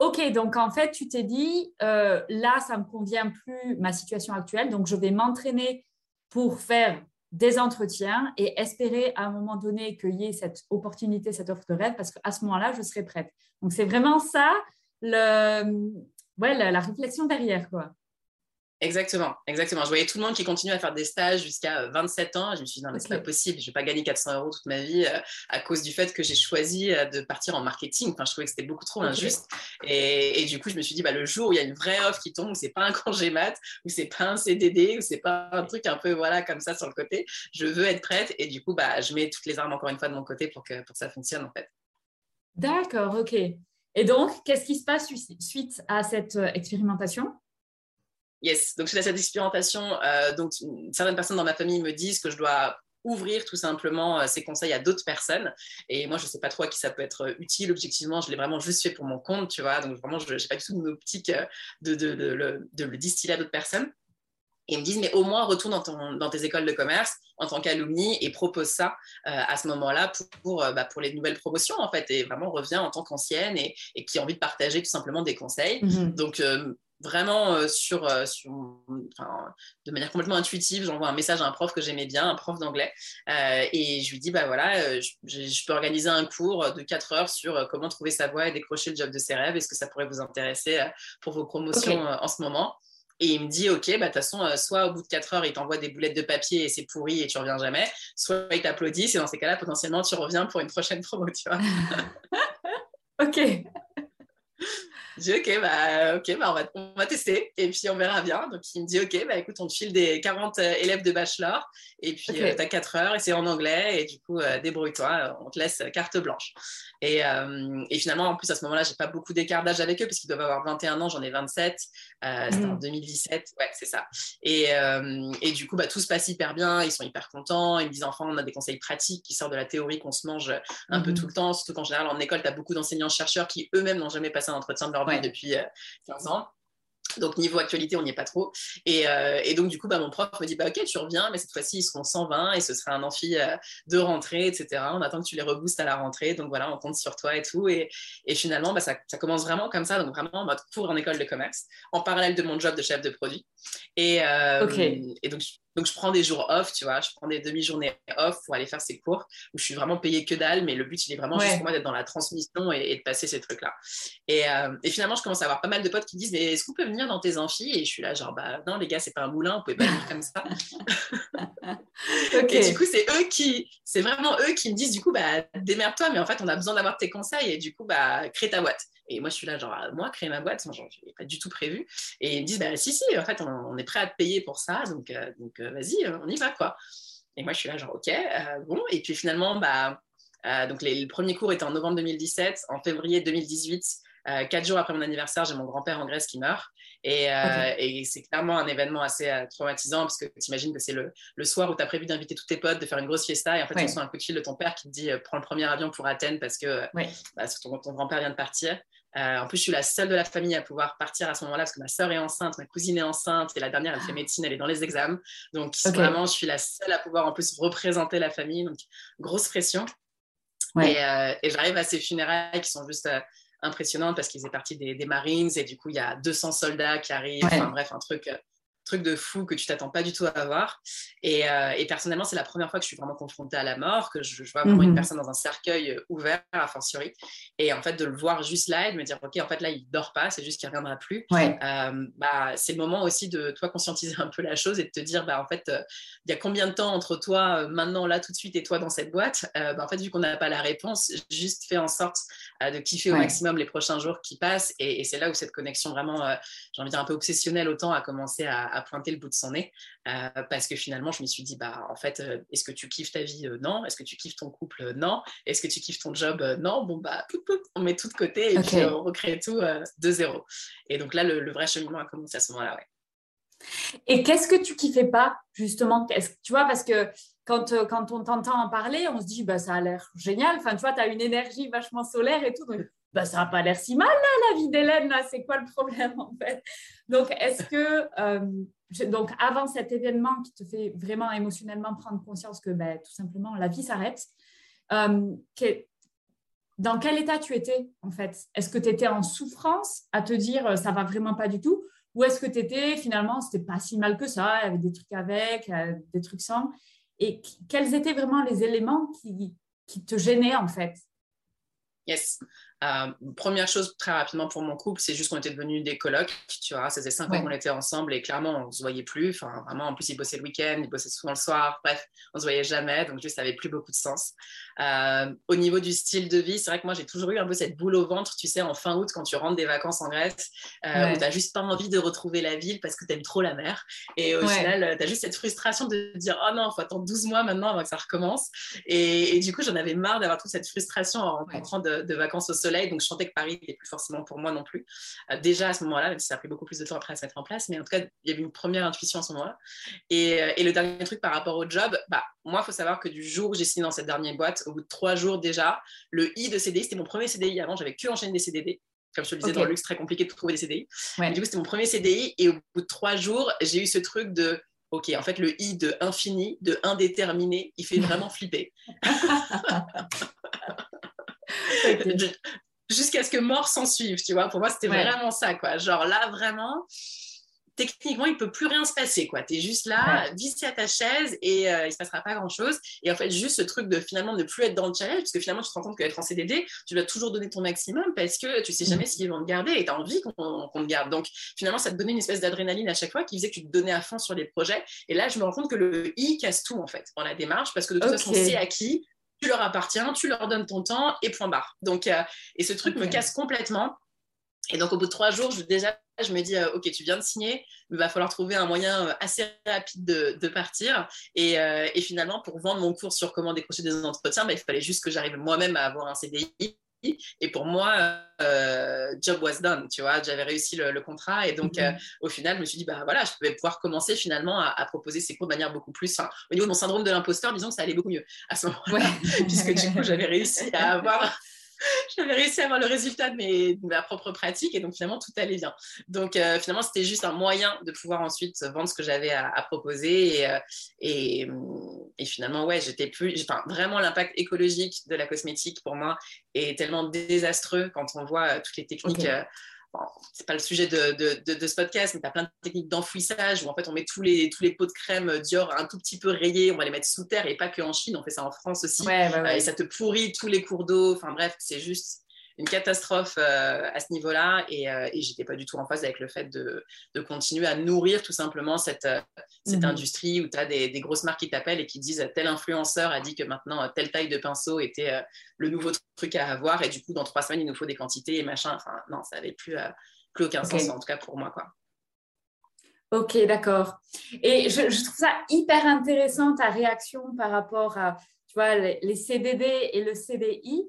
Ok, donc en fait, tu t'es dit, euh, là, ça ne me convient plus ma situation actuelle, donc je vais m'entraîner pour faire des entretiens et espérer à un moment donné qu'il y ait cette opportunité, cette offre de rêve, parce qu'à ce moment-là, je serai prête. Donc, c'est vraiment ça, ouais, la, la réflexion derrière. quoi. Exactement, exactement. Je voyais tout le monde qui continue à faire des stages jusqu'à 27 euh, ans. Je me suis dit, non, mais c'est pas possible, je vais pas gagner 400 euros toute ma vie euh, à cause du fait que j'ai choisi euh, de partir en marketing. Enfin, je trouvais que c'était beaucoup trop injuste. Et, du coup, je me suis dit, bah, le jour où il y a une vraie offre qui tombe, où c'est pas un congé mat, où c'est pas un CDD, où c'est pas un truc un peu, voilà, comme ça sur le côté, je veux être prête. Et du coup, bah, je mets toutes les armes encore une fois de mon côté pour que, pour que ça fonctionne, en fait. D'accord, ok. Et donc, qu'est-ce qui se passe suite à cette expérimentation? Yes, donc suite à cette expérimentation, euh, donc certaines personnes dans ma famille me disent que je dois ouvrir tout simplement euh, ces conseils à d'autres personnes. Et moi, je ne sais pas trop à qui ça peut être euh, utile. Objectivement, je l'ai vraiment juste fait pour mon compte, tu vois. Donc vraiment, je n'ai pas du tout une optique de, de, le, de, le, distiller à d'autres personnes. Et ils me disent, mais au moins, retourne dans, ton, dans tes écoles de commerce en tant qu'alumni et propose ça à ce moment-là pour, pour, bah, pour, les nouvelles promotions, en fait. Et vraiment, reviens en tant qu'ancienne et, et, qui a envie de partager tout simplement des conseils. Mm-hmm. Donc, vraiment euh, sur, euh, sur de manière complètement intuitive, j'envoie un message à un prof que j'aimais bien, un prof d'anglais, euh, et je lui dis, bah voilà, je, peux organiser un cours de 4 heures sur comment trouver sa voie et décrocher le job de ses rêves, est-ce que ça pourrait vous intéresser pour vos promotions en ce moment? Et il me dit, OK, bah, de toute façon, soit au bout de 4 heures, il t'envoie des boulettes de papier et c'est pourri et tu reviens jamais, soit il t'applaudit et dans ces cas-là, potentiellement, tu reviens pour une prochaine promo, tu vois. OK. Je dis ok, bah, ok, bah, on, va, on va tester et puis on verra bien. Donc il me dit ok, bah, écoute, on te file des 40 euh, élèves de bachelor et puis euh, tu as 4 heures et c'est en anglais et du coup, euh, débrouille-toi, on te laisse carte blanche. Et, et, finalement, en plus, à ce moment-là, j'ai pas beaucoup d'écart d'âge avec eux parce qu'ils doivent avoir 21 ans, j'en ai 27. C'était en 2017, mm. ouais, c'est ça. Et, et, du coup, bah, tout se passe hyper bien, ils sont hyper contents. Ils me disent enfin, on a des conseils pratiques qui sortent de la théorie qu'on se mange un peu mm-hmm. tout le temps, surtout qu'en général, en école, tu as beaucoup d'enseignants-chercheurs qui eux-mêmes n'ont jamais passé un entretien de leur depuis 15 euh, ans. Donc, niveau actualité, on n'y est pas trop. Et, euh, et, donc, du coup, bah, mon prof me dit bah, Ok, tu reviens, mais cette fois-ci, ils seront 120 et ce sera un amphi euh, de rentrée, etc. On attend que tu les reboostes à la rentrée. Donc, voilà, on compte sur toi et tout. Et, et finalement, bah, ça, ça, commence vraiment comme ça. Donc, vraiment en mode cours en école de commerce, en parallèle de mon job de chef de produit. Et, et donc, donc, je prends des jours off, tu vois, je prends des demi-journées off pour aller faire ces cours où je suis vraiment payée que dalle, mais le but, il est vraiment juste pour moi d'être dans la transmission et, de passer ces trucs-là. Euh, et, finalement, je commence à avoir pas mal de potes qui disent, mais est-ce qu'on peut venir dans tes amphis? Et je suis là, genre, bah non, les gars, c'est pas un moulin, on peut pas venir comme ça. Et du coup, c'est eux qui, c'est vraiment eux qui me disent, du coup, bah, démerde-toi, mais en fait, on a besoin d'avoir tes conseils et du coup, bah, crée ta boîte. Et moi, je suis là, genre, moi, créer ma boîte, je n'ai pas du tout prévu. Et ils me disent, bah, si, si, en fait, on, est prêt à te payer pour ça, donc, euh, donc euh, vas-y, on y va, quoi. Et moi, je suis là, genre, ok, euh, bon. Et puis finalement, bah, donc le premier cours était en novembre 2017. En février 2018, quatre jours après mon anniversaire, j'ai mon grand-père en Grèce qui meurt. Et, et c'est clairement un événement assez traumatisant parce que tu imagines que c'est le, le, soir où tu as prévu d'inviter tous tes potes, de faire une grosse fiesta. Et en fait, tu reçois un coup de fil de ton père qui te dit prends le premier avion pour Athènes parce que bah, ton, ton grand-père vient de partir. Euh, en plus, je suis la seule de la famille à pouvoir partir à ce moment-là parce que ma sœur est enceinte, ma cousine est enceinte et la dernière, elle fait médecine, elle est dans les examens. Donc, vraiment, je suis la seule à pouvoir en plus représenter la famille. Donc, grosse pression. Euh, et, j'arrive à ces funérailles qui sont juste euh, impressionnantes parce qu'ils faisaient partie des, des, Marines et du coup, il y a 200 soldats qui arrivent. Enfin, bref, un truc truc de fou que tu t'attends pas du tout à avoir. Et, euh, et personnellement, c'est la première fois que je suis vraiment confrontée à la mort, que je, vois vraiment une mhm. personne dans un cercueil euh, ouvert, à fortiori. Et en fait, de le voir juste là et de me dire, OK, en fait, là, il dort pas, c'est juste qu'il reviendra plus. Euh, bah, c'est le moment aussi de toi conscientiser un peu la chose et de te dire, bah, en fait, il y a combien de temps entre toi, maintenant, là, tout de suite, et toi dans cette boîte? Bah, En fait, vu qu'on n'a pas la réponse, juste fais en sorte de kiffer au maximum les prochains jours qui passent. Et, et c'est là où cette connexion vraiment, j'ai envie de dire, un peu obsessionnelle autant a commencé à, à pointer le bout de son nez euh, parce que finalement je me suis dit bah en fait euh, est-ce que tu kiffes ta vie euh, non? Est-ce que tu kiffes ton couple non? Est-ce que tu kiffes ton job non? Bon bah on met tout de côté et puis on recrée tout de zéro et donc là le, vrai cheminement a commencé à ce moment-là ouais. Et qu'est-ce que tu kiffais pas, justement? Tu vois, parce que quand, quand on t'entend en parler, on se dit, bah, ça a l'air génial. Enfin, tu vois, tu as une énergie vachement solaire et tout. Donc, bah, ça n'a pas l'air si mal, là, la vie d'Hélène, là, c'est quoi le problème, en fait? Donc, est-ce que, euh, donc, avant cet événement qui te fait vraiment émotionnellement prendre conscience que, bah, tout simplement, la vie s'arrête, euh, dans quel état tu étais, en fait? Est-ce que tu étais en souffrance à te dire, euh, ça va vraiment pas du tout? Ou est-ce que tu étais, finalement, c'était pas si mal que ça, il y avait des trucs avec, des trucs sans? Et quels étaient vraiment les éléments qui, qui te gênaient en fait? Yes. Euh, première chose, très rapidement pour mon couple, c'est juste qu'on était devenus des colocs. Tu vois, ça faisait cinq ans qu'on était ensemble et clairement, on ne se voyait plus. Enfin, vraiment, en plus, il bossait le week-end, il bossait souvent le soir. Bref, on ne se voyait jamais. Donc, juste, ça n'avait plus beaucoup de sens. Euh, au niveau du style de vie, c'est vrai que moi, j'ai toujours eu un peu cette boule au ventre, tu sais, en fin août, quand tu rentres des vacances en Grèce, euh, où tu n'as juste pas envie de retrouver la ville parce que tu aimes trop la mer. Et au final, tu as juste cette frustration de dire Oh non, il faut attendre 12 mois maintenant avant que ça recommence. Et, du coup, j'en avais marre d'avoir toute cette frustration en rentrant de, de vacances au soleil. Donc, je sentais que Paris n'était plus forcément pour moi non plus. Euh, déjà à ce moment-là, même si ça a pris beaucoup plus de temps après à se mettre en place, mais en tout cas, il y avait une première intuition à ce moment-là. Et, euh, et, le dernier truc par rapport au job, bah, moi, il faut savoir que du jour où j'ai signé dans cette dernière boîte, au bout de trois jours déjà, le I de CDI, c'était mon premier CDI. Avant, j'avais que enchaîné des CDD comme je te le disais, dans le luxe, très compliqué de trouver des CDI. du coup, c'était mon premier CDI. Et au bout de trois jours, j'ai eu ce truc de OK, en fait, le I de infini, de indéterminé, il fait vraiment flipper. jusqu'à ce que mort s'en suive, tu vois. Pour moi, c'était vraiment ça, quoi. Genre là, vraiment, techniquement, il peut plus rien se passer. Tu es juste là, vissé à ta chaise et euh, il se passera pas grand-chose. Et en fait, juste ce truc de finalement ne plus être dans le challenge, parce que finalement, tu te rends compte qu'être en CDD, tu dois toujours donner ton maximum parce que tu sais jamais mm. s'ils vont te garder et tu as envie qu'on te garde. Donc, finalement, ça te donnait une espèce d'adrénaline à chaque fois qui faisait que tu te donnais à fond sur les projets. Et là, je me rends compte que le I casse tout, en fait, dans la démarche, parce que de toute façon, c'est acquis tu leur appartiens, tu leur donnes ton temps et point barre. Donc, euh, et ce truc me casse complètement. Et donc, au bout de trois jours, je, déjà, je me dis, euh, OK, tu viens de signer, il va falloir trouver un moyen euh, assez rapide de, partir. Et, et, finalement, pour vendre mon cours sur comment décrocher des entretiens, bah, il fallait juste que j'arrive moi-même à avoir un CDI et pour moi, euh, job was done, tu vois, j'avais réussi le, contrat. Et donc, euh, au final, je me suis dit, bah voilà, je pouvais pouvoir commencer finalement à, proposer ces cours de manière beaucoup plus. Au niveau de mon syndrome de l'imposteur, disons que ça allait beaucoup mieux à ce moment-là, puisque du coup, j'avais réussi à avoir j'avais réussi à avoir le résultat de, ma propre pratique et donc finalement tout allait bien. Donc euh, finalement c'était juste un moyen de pouvoir ensuite vendre ce que j'avais à, proposer et, euh, et, finalement ouais j'étais plus, enfin vraiment l'impact écologique de la cosmétique pour moi est tellement désastreux quand on voit euh, toutes les techniques c'est pas le sujet de, de, ce podcast, mais tu as plein de techniques d'enfouissage où en fait on met tous les, tous les pots de crème Dior un tout petit peu rayés, on va les mettre sous terre et pas que en Chine, on fait ça en France aussi. et ça te pourrit tous les cours d'eau. Enfin bref, c'est juste une catastrophe euh, à ce niveau-là et, euh, et j'étais pas du tout en phase avec le fait de, de continuer à nourrir tout simplement cette, euh, cette mhm. industrie où tu as des, des, grosses marques qui t'appellent et qui disent tel influenceur a dit que maintenant telle taille de pinceau était le nouveau truc à avoir et du coup dans trois semaines il nous faut des quantités et machin. Enfin non, ça n'avait plus, plus aucun sens en tout cas pour moi quoi. Ok, d'accord. Et je, je, trouve ça hyper intéressant ta réaction par rapport à tu vois, les, les CDD et le CDI.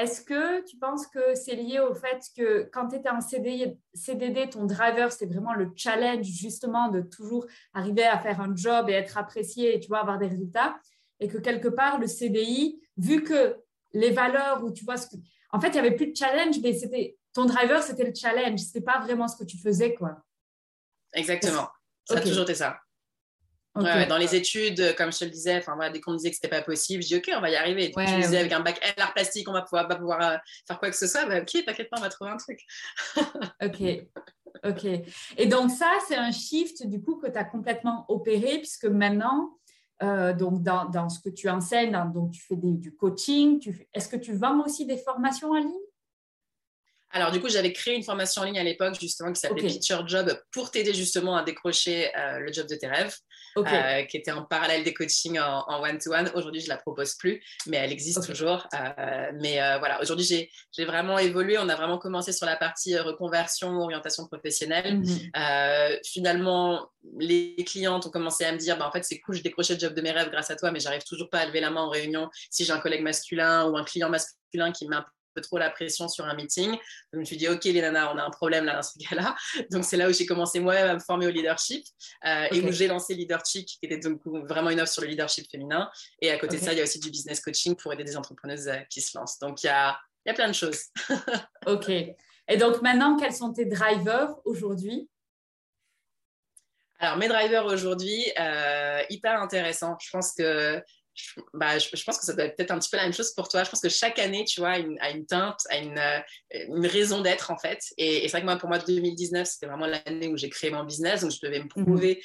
Est-ce que tu penses que c'est lié au fait que quand tu étais en CDD, ton driver, c'est vraiment le challenge justement de toujours arriver à faire un job et être apprécié et tu vois, avoir des résultats? Et que quelque part, le CDI, vu que les valeurs où tu vois ce que... En fait, il n'y avait plus de challenge, mais c'était ton driver, c'était le challenge. Ce n'était pas vraiment ce que tu faisais, quoi. Exactement. Ça a toujours été ça dans les études, comme je te le disais, enfin voilà, dès qu'on me disait que c'était pas possible, je dis ok, on va y arriver. tu me disais avec un bac L art plastique, on va pouvoir, pas pouvoir euh, faire quoi que ce soit. Bah, ok, t'inquiète pas, on va trouver un truc. ok. Ok. Et donc ça, c'est un shift du coup que tu as complètement opéré puisque maintenant, euh, donc dans, dans, ce que tu enseignes, donc tu fais du coaching. Tu, est-ce que tu vends aussi des formations en ligne? Alors, du coup, j'avais créé une formation en ligne à l'époque, justement, qui s'appelait okay. Job pour t'aider justement à décrocher euh, le job de tes rêves, euh, qui était en parallèle des coachings en one-to-one. Aujourd'hui, je ne la propose plus, mais elle existe toujours. Euh, mais voilà, aujourd'hui, j'ai vraiment évolué. On a vraiment commencé sur la partie reconversion, orientation professionnelle. Mhm. finalement, les clientes ont commencé à me dire, bah, en fait, c'est cool, je décroché le job de mes rêves grâce à toi, mais j'arrive toujours pas à lever la main en réunion si j'ai un collègue masculin ou un client masculin qui m'a trop la pression sur un meeting. Donc, je me suis dit, OK, les nanas, on a un problème là dans ce cas-là. Donc, c'est là où j'ai commencé moi-même à me former au leadership euh, et où j'ai lancé Leadership, qui était donc vraiment une offre sur le leadership féminin. Et à côté de ça, il y a aussi du business coaching pour aider des entrepreneuses euh, qui se lancent. Donc, il y a, y a plein de choses. OK. Et donc, maintenant, quels sont tes drivers aujourd'hui? Alors, mes drivers aujourd'hui, euh, hyper intéressant. Je pense que bah, je, pense que ça doit être peut-être un petit peu la même chose pour toi. Je pense que chaque année, tu vois, a une, teinte, a une, euh, une raison d'être, en fait. Et, c'est vrai que moi, pour moi, 2019, c'était vraiment l'année où j'ai créé mon business. Donc, je devais me mhm. prouver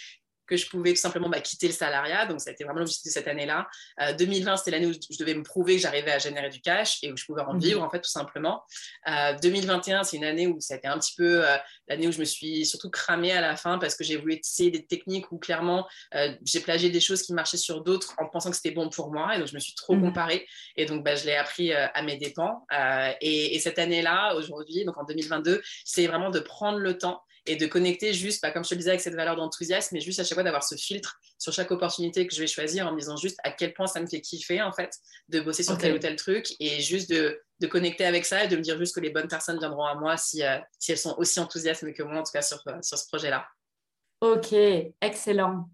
que je pouvais tout simplement bah, quitter le salariat. Donc, ça a été vraiment l'objectif de cette année-là. 2020, euh, c'était l'année où je devais me prouver que j'arrivais à générer du cash et où je pouvais en mhm. vivre, en fait, tout simplement. 2021, c'est une année où ça a été un petit peu l'année où je me suis surtout cramée à la fin parce que j'ai voulu essayer des techniques où clairement j'ai plagié des choses qui marchaient sur d'autres en pensant que c'était bon pour moi. Et donc, je me suis trop mhm. comparée. Et donc, bah, je l'ai appris à mes dépens. Et, et cette année-là, aujourd'hui, donc en 2022, c'est vraiment de prendre le temps et de connecter juste, bah, comme je te le disais, avec cette valeur d'enthousiasme, mais juste à chaque fois d'avoir ce filtre sur chaque opportunité que je vais choisir en me disant juste à quel point ça me fait kiffer en fait de bosser sur tel ou tel truc et juste de, de, connecter avec ça et de me dire juste que les bonnes personnes viendront à moi si, euh, si elles sont aussi enthousiastes que moi en tout cas sur, euh, sur ce projet-là. Ok, excellent.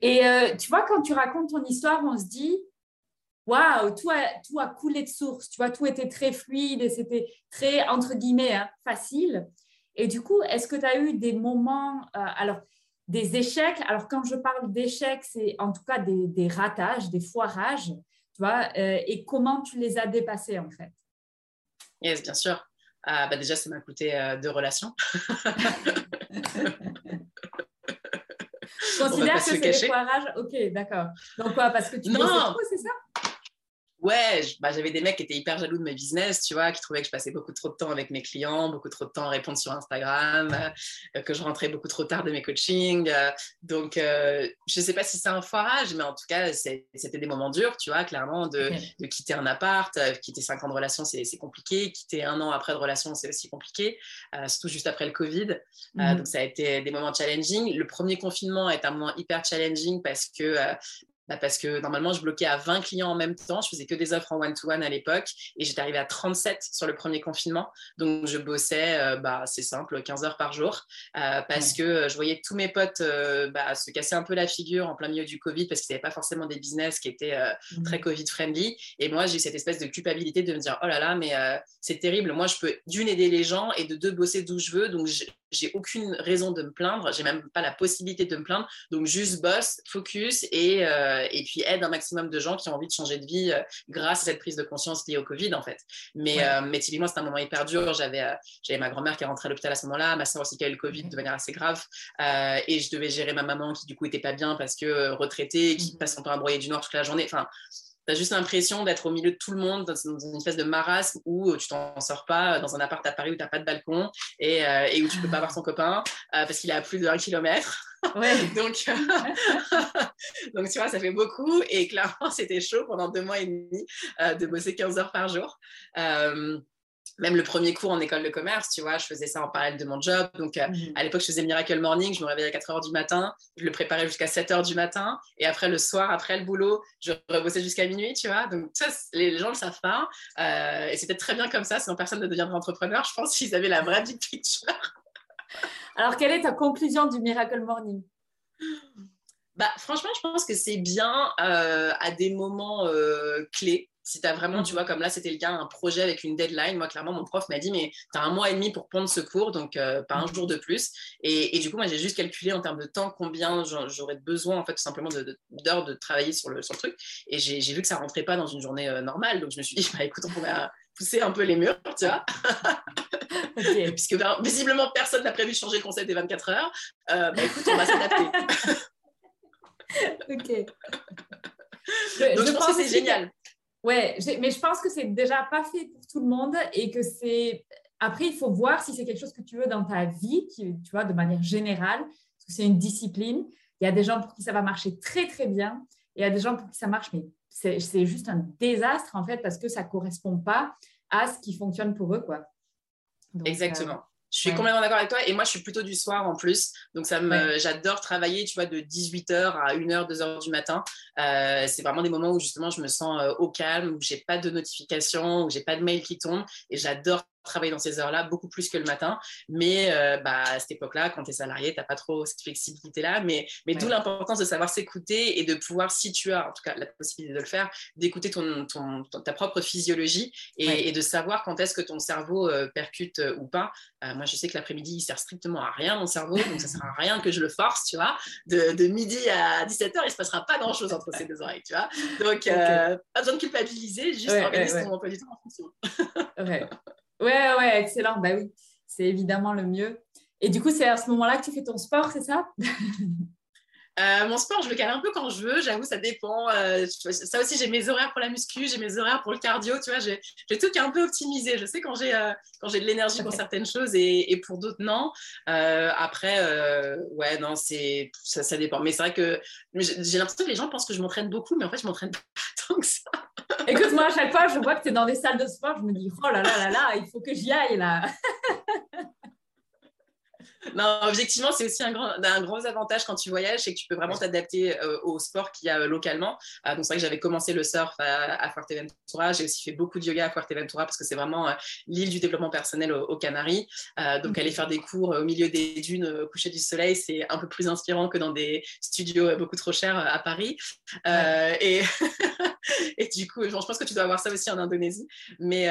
Et euh, tu vois, quand tu racontes ton histoire, on se dit, waouh, tout a, tout a coulé de source, tu vois, tout était très fluide et c'était très, entre guillemets, hein, facile. Et du coup, est-ce que tu as eu des moments, euh, alors des échecs? Alors quand je parle d'échecs, c'est en tout cas des, ratages, des foirages, tu vois, euh, et comment tu les as dépassés en fait? Yes, bien sûr. Euh, bah déjà, ça m'a coûté deux relations. Je considère que c'est des foirages. Ok, d'accord. Donc quoi Parce que tu non. trop, c'est ça? Ouais, bah, j'avais des mecs qui étaient hyper jaloux de mes business, tu vois, qui trouvaient que je passais beaucoup trop de temps avec mes clients, beaucoup trop de temps à répondre sur Instagram, euh, que je rentrais beaucoup trop tard de mes coachings. Euh, donc, euh, je ne sais pas si c'est un foirage, mais en tout cas, c'était des moments durs, tu vois, clairement, de, de quitter un appart, quitter cinq ans de relation, c'est compliqué, quitter un an après de relation, c'est aussi compliqué, surtout juste après le Covid. Mhm. donc, ça a été des moments challenging. Le premier confinement est un moment hyper challenging parce que bah, parce que normalement, je bloquais à 20 clients en même temps. Je faisais que des offres en one-to-one à l'époque et j'étais arrivée à 37 sur le premier confinement. Donc, je bossais, euh, bah, c'est simple, 15 heures par jour euh, parce que euh, je voyais tous mes potes bah, se casser un peu la figure en plein milieu du Covid parce qu'ils n'avaient pas forcément des business qui étaient mmh. très Covid-friendly. Et moi, j'ai cette espèce de culpabilité de me dire, oh là là, mais c'est terrible. Moi, je peux d'une aider les gens et de deux bosser d'où je veux. Donc, j'ai aucune raison de me plaindre, j'ai même pas la possibilité de me plaindre. Donc juste bosse, focus et, euh, et puis aide un maximum de gens qui ont envie de changer de vie euh, grâce à cette prise de conscience liée au Covid en fait. Mais, euh, mais typiquement, c'était un moment hyper dur. J'avais j'avais ma grand-mère qui est rentrée à l'hôpital à ce moment-là, ma soeur aussi qui a eu le Covid de manière assez grave. et je devais gérer ma maman qui du coup était pas bien parce que retraitée, qui mmh. passe son temps à broyer du noir toute la journée. Enfin, tu as juste l'impression d'être au milieu de tout le monde dans une espèce de marasme où tu t'en sors pas dans un appart à Paris où tu n'as pas de balcon et, euh, et, où tu peux pas voir ton copain euh, parce qu'il est à plus de 1 km. donc, donc, tu vois, ça fait beaucoup. Et clairement, c'était chaud pendant deux mois et demi euh, de bosser 15 heures par jour même le premier cours en école de commerce, tu vois, je faisais ça en parallèle de mon job. Donc, euh, mhm. à l'époque, je faisais Miracle Morning, je me réveillais à 4 h du matin, je le préparais jusqu'à 7 h du matin. Et après, le soir, après le boulot, je rebossais jusqu'à minuit, tu vois. Donc, ça, les gens ne le savent pas. Euh, et c'était très bien comme ça, sinon personne ne deviendrait entrepreneur. Je pense qu'ils avaient la vraie big picture. Alors, quelle est ta conclusion du Miracle Morning? Bah, franchement, je pense que c'est bien euh, à des moments clés. Si tu as vraiment, tu vois, comme là, c'était le cas, un projet avec une deadline, moi, clairement, mon prof m'a dit, mais tu as un mois et demi pour prendre ce cours, donc euh, pas un mmh. jour de plus. Et, du coup, moi, j'ai juste calculé en termes de temps combien j'aurais besoin, en fait, tout simplement d'heures de, travailler sur le, sur le truc. Et j'ai vu que ça rentrait pas dans une journée euh, normale. Donc, je me suis dit, bah, écoute, on va pousser un peu les murs, tu vois. Puisque ben, visiblement, personne n'a prévu de changer le concept des 24 heures. Euh, bah, écoute, on va s'adapter. ok. donc, je pense que c'est génial. Ouais, mais je pense que c'est déjà pas fait pour tout le monde et que c'est. Après, il faut voir si c'est quelque chose que tu veux dans ta vie, tu vois, de manière générale, parce que c'est une discipline. Il y a des gens pour qui ça va marcher très, très bien et il y a des gens pour qui ça marche, mais c'est juste un désastre, en fait, parce que ça ne correspond pas à ce qui fonctionne pour eux, quoi. Exactement. Euh, je suis complètement d'accord avec toi. Et moi, je suis plutôt du soir en plus. Donc, ça me, j'adore travailler, tu vois, de 18h à 1h, 2h du matin. Euh, c'est vraiment des moments où justement je me sens euh, au calme, où j'ai pas de notifications, où j'ai pas de mails qui tombent. Et j'adore travailler dans ces heures-là beaucoup plus que le matin. Mais euh, bah, à cette époque-là, quand tu es salarié, tu n'as pas trop cette flexibilité-là. Mais, mais d'où l'importance de savoir s'écouter et de pouvoir, si tu as en tout cas la possibilité de le faire, d'écouter ton, ton, ta propre physiologie et, de savoir quand est-ce que ton cerveau euh, percute euh, ou pas. moi, je sais que l'après-midi, il sert strictement à rien, mon cerveau. Donc, ça ne sert à rien que je le force, tu vois. De, de midi à 17h, il ne se passera pas grand-chose entre ces deux oreilles, tu vois. Donc, pas besoin de culpabiliser, juste organiser ton emploi du temps en fonction. Ouais, ouais, excellent. Bah oui, c'est évidemment le mieux. Et du coup, c'est à ce moment-là que tu fais ton sport, c'est ça? Euh, mon sport, je le cale un peu quand je veux, j'avoue, ça dépend. Euh, ça aussi, j'ai mes horaires pour la muscu, j'ai mes horaires pour le cardio, tu vois, j'ai tout qui est un peu optimisé. Je sais quand j'ai euh, de l'énergie pour certaines choses et, et pour d'autres, non. après, ouais, non, ça, ça, dépend. Mais c'est vrai que j'ai l'impression que les gens pensent que je m'entraîne beaucoup, mais en fait, je m'entraîne pas tant que ça. Écoute, moi, à chaque fois, je vois que tu es dans des salles de sport, je me dis, oh là là là là, il faut que j'y aille là. non, objectivement, c'est aussi un grand, un gros avantage quand tu voyages, c'est que tu peux vraiment t'adapter euh, au sport qu'il y a euh, localement. Euh, donc, c'est vrai que j'avais commencé le surf à, Fuerteventura. J'ai aussi fait beaucoup de yoga à Fuerteventura parce que c'est vraiment l'île du développement personnel aux, Canaries. donc, aller faire des cours au milieu des dunes, au coucher du soleil, c'est un peu plus inspirant que dans des studios beaucoup trop chers à Paris. et, et du coup, je pense que tu dois avoir ça aussi en Indonésie. Mais,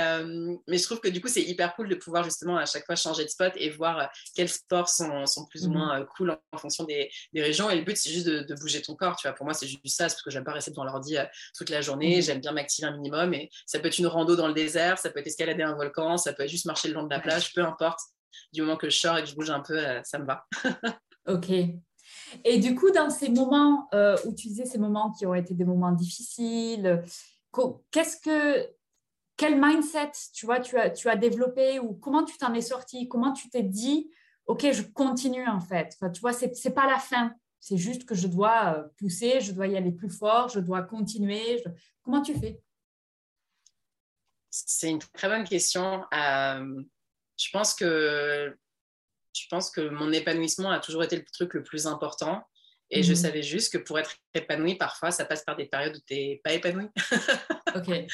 mais je trouve que du coup, c'est hyper cool de pouvoir justement à chaque fois changer de spot et voir quel sport sont, plus ou mmh moins euh, cool en, fonction des, régions. Et le but, c'est juste de, bouger ton corps. Tu vois, pour moi, c'est juste ça, parce que j'aime pas rester devant l'ordi euh, toute la journée. Mmh j'aime bien m'activer un minimum. Et ça peut être une rando dans le désert, ça peut être escalader un volcan, ça peut être juste marcher le long de la plage, peu importe. Du moment que je sors et que je bouge un peu, euh, ça me va. ok. Et du coup, dans ces moments où tu disais ces moments qui ont été des moments difficiles, qu'est-ce que quel mindset tu vois tu as, tu as développé ou comment tu t'en es sorti? Comment tu t'es dit OK, je continue en fait. Tu vois, ce n'est pas la fin. C'est juste que je dois euh, pousser, je dois y aller plus fort, je dois continuer. Comment tu fais? C'est une très bonne question. Euh, je pense que je pense que mon épanouissement a toujours été le truc le plus important. Et je mhm. savais juste que pour être épanoui, parfois, ça passe par des périodes où tu n'es pas épanoui. ok.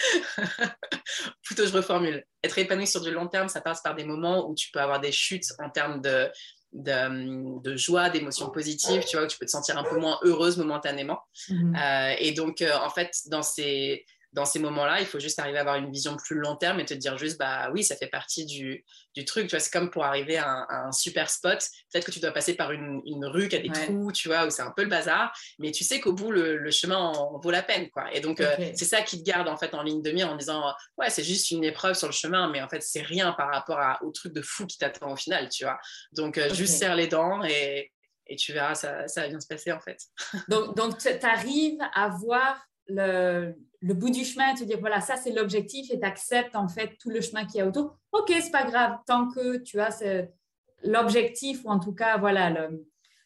Plutôt, je reformule. Être épanoui sur du long terme, ça passe par des moments où tu peux avoir des chutes en termes de, de, joie, d'émotions positives, tu vois, où tu peux te sentir un peu moins heureuse momentanément. Mhm. Euh, et donc, euh, en fait, dans ces, dans ces moments-là, il faut juste arriver à avoir une vision plus long terme et te dire juste, bah oui, ça fait partie du, du truc. Tu vois, c'est comme pour arriver à un, super spot. Peut-être que tu dois passer par une, une rue qui a des trous, tu vois, où c'est un peu le bazar, mais tu sais qu'au bout, le, chemin en, vaut la peine, quoi. Et donc, euh, c'est ça qui te garde en fait en ligne de mire en disant, ouais, c'est juste une épreuve sur le chemin, mais en fait, c'est rien par rapport à, au truc de fou qui t'attend au final, tu vois. Donc, euh, juste serre les dents et, et tu verras, ça, ça va bien se passer en fait. donc, donc tu arrives à voir le, le bout du chemin, te dire voilà, ça c'est l'objectif et tu acceptes en fait tout le chemin qu'il y a autour. Ok, c'est pas grave, tant que tu as l'objectif ou en tout cas voilà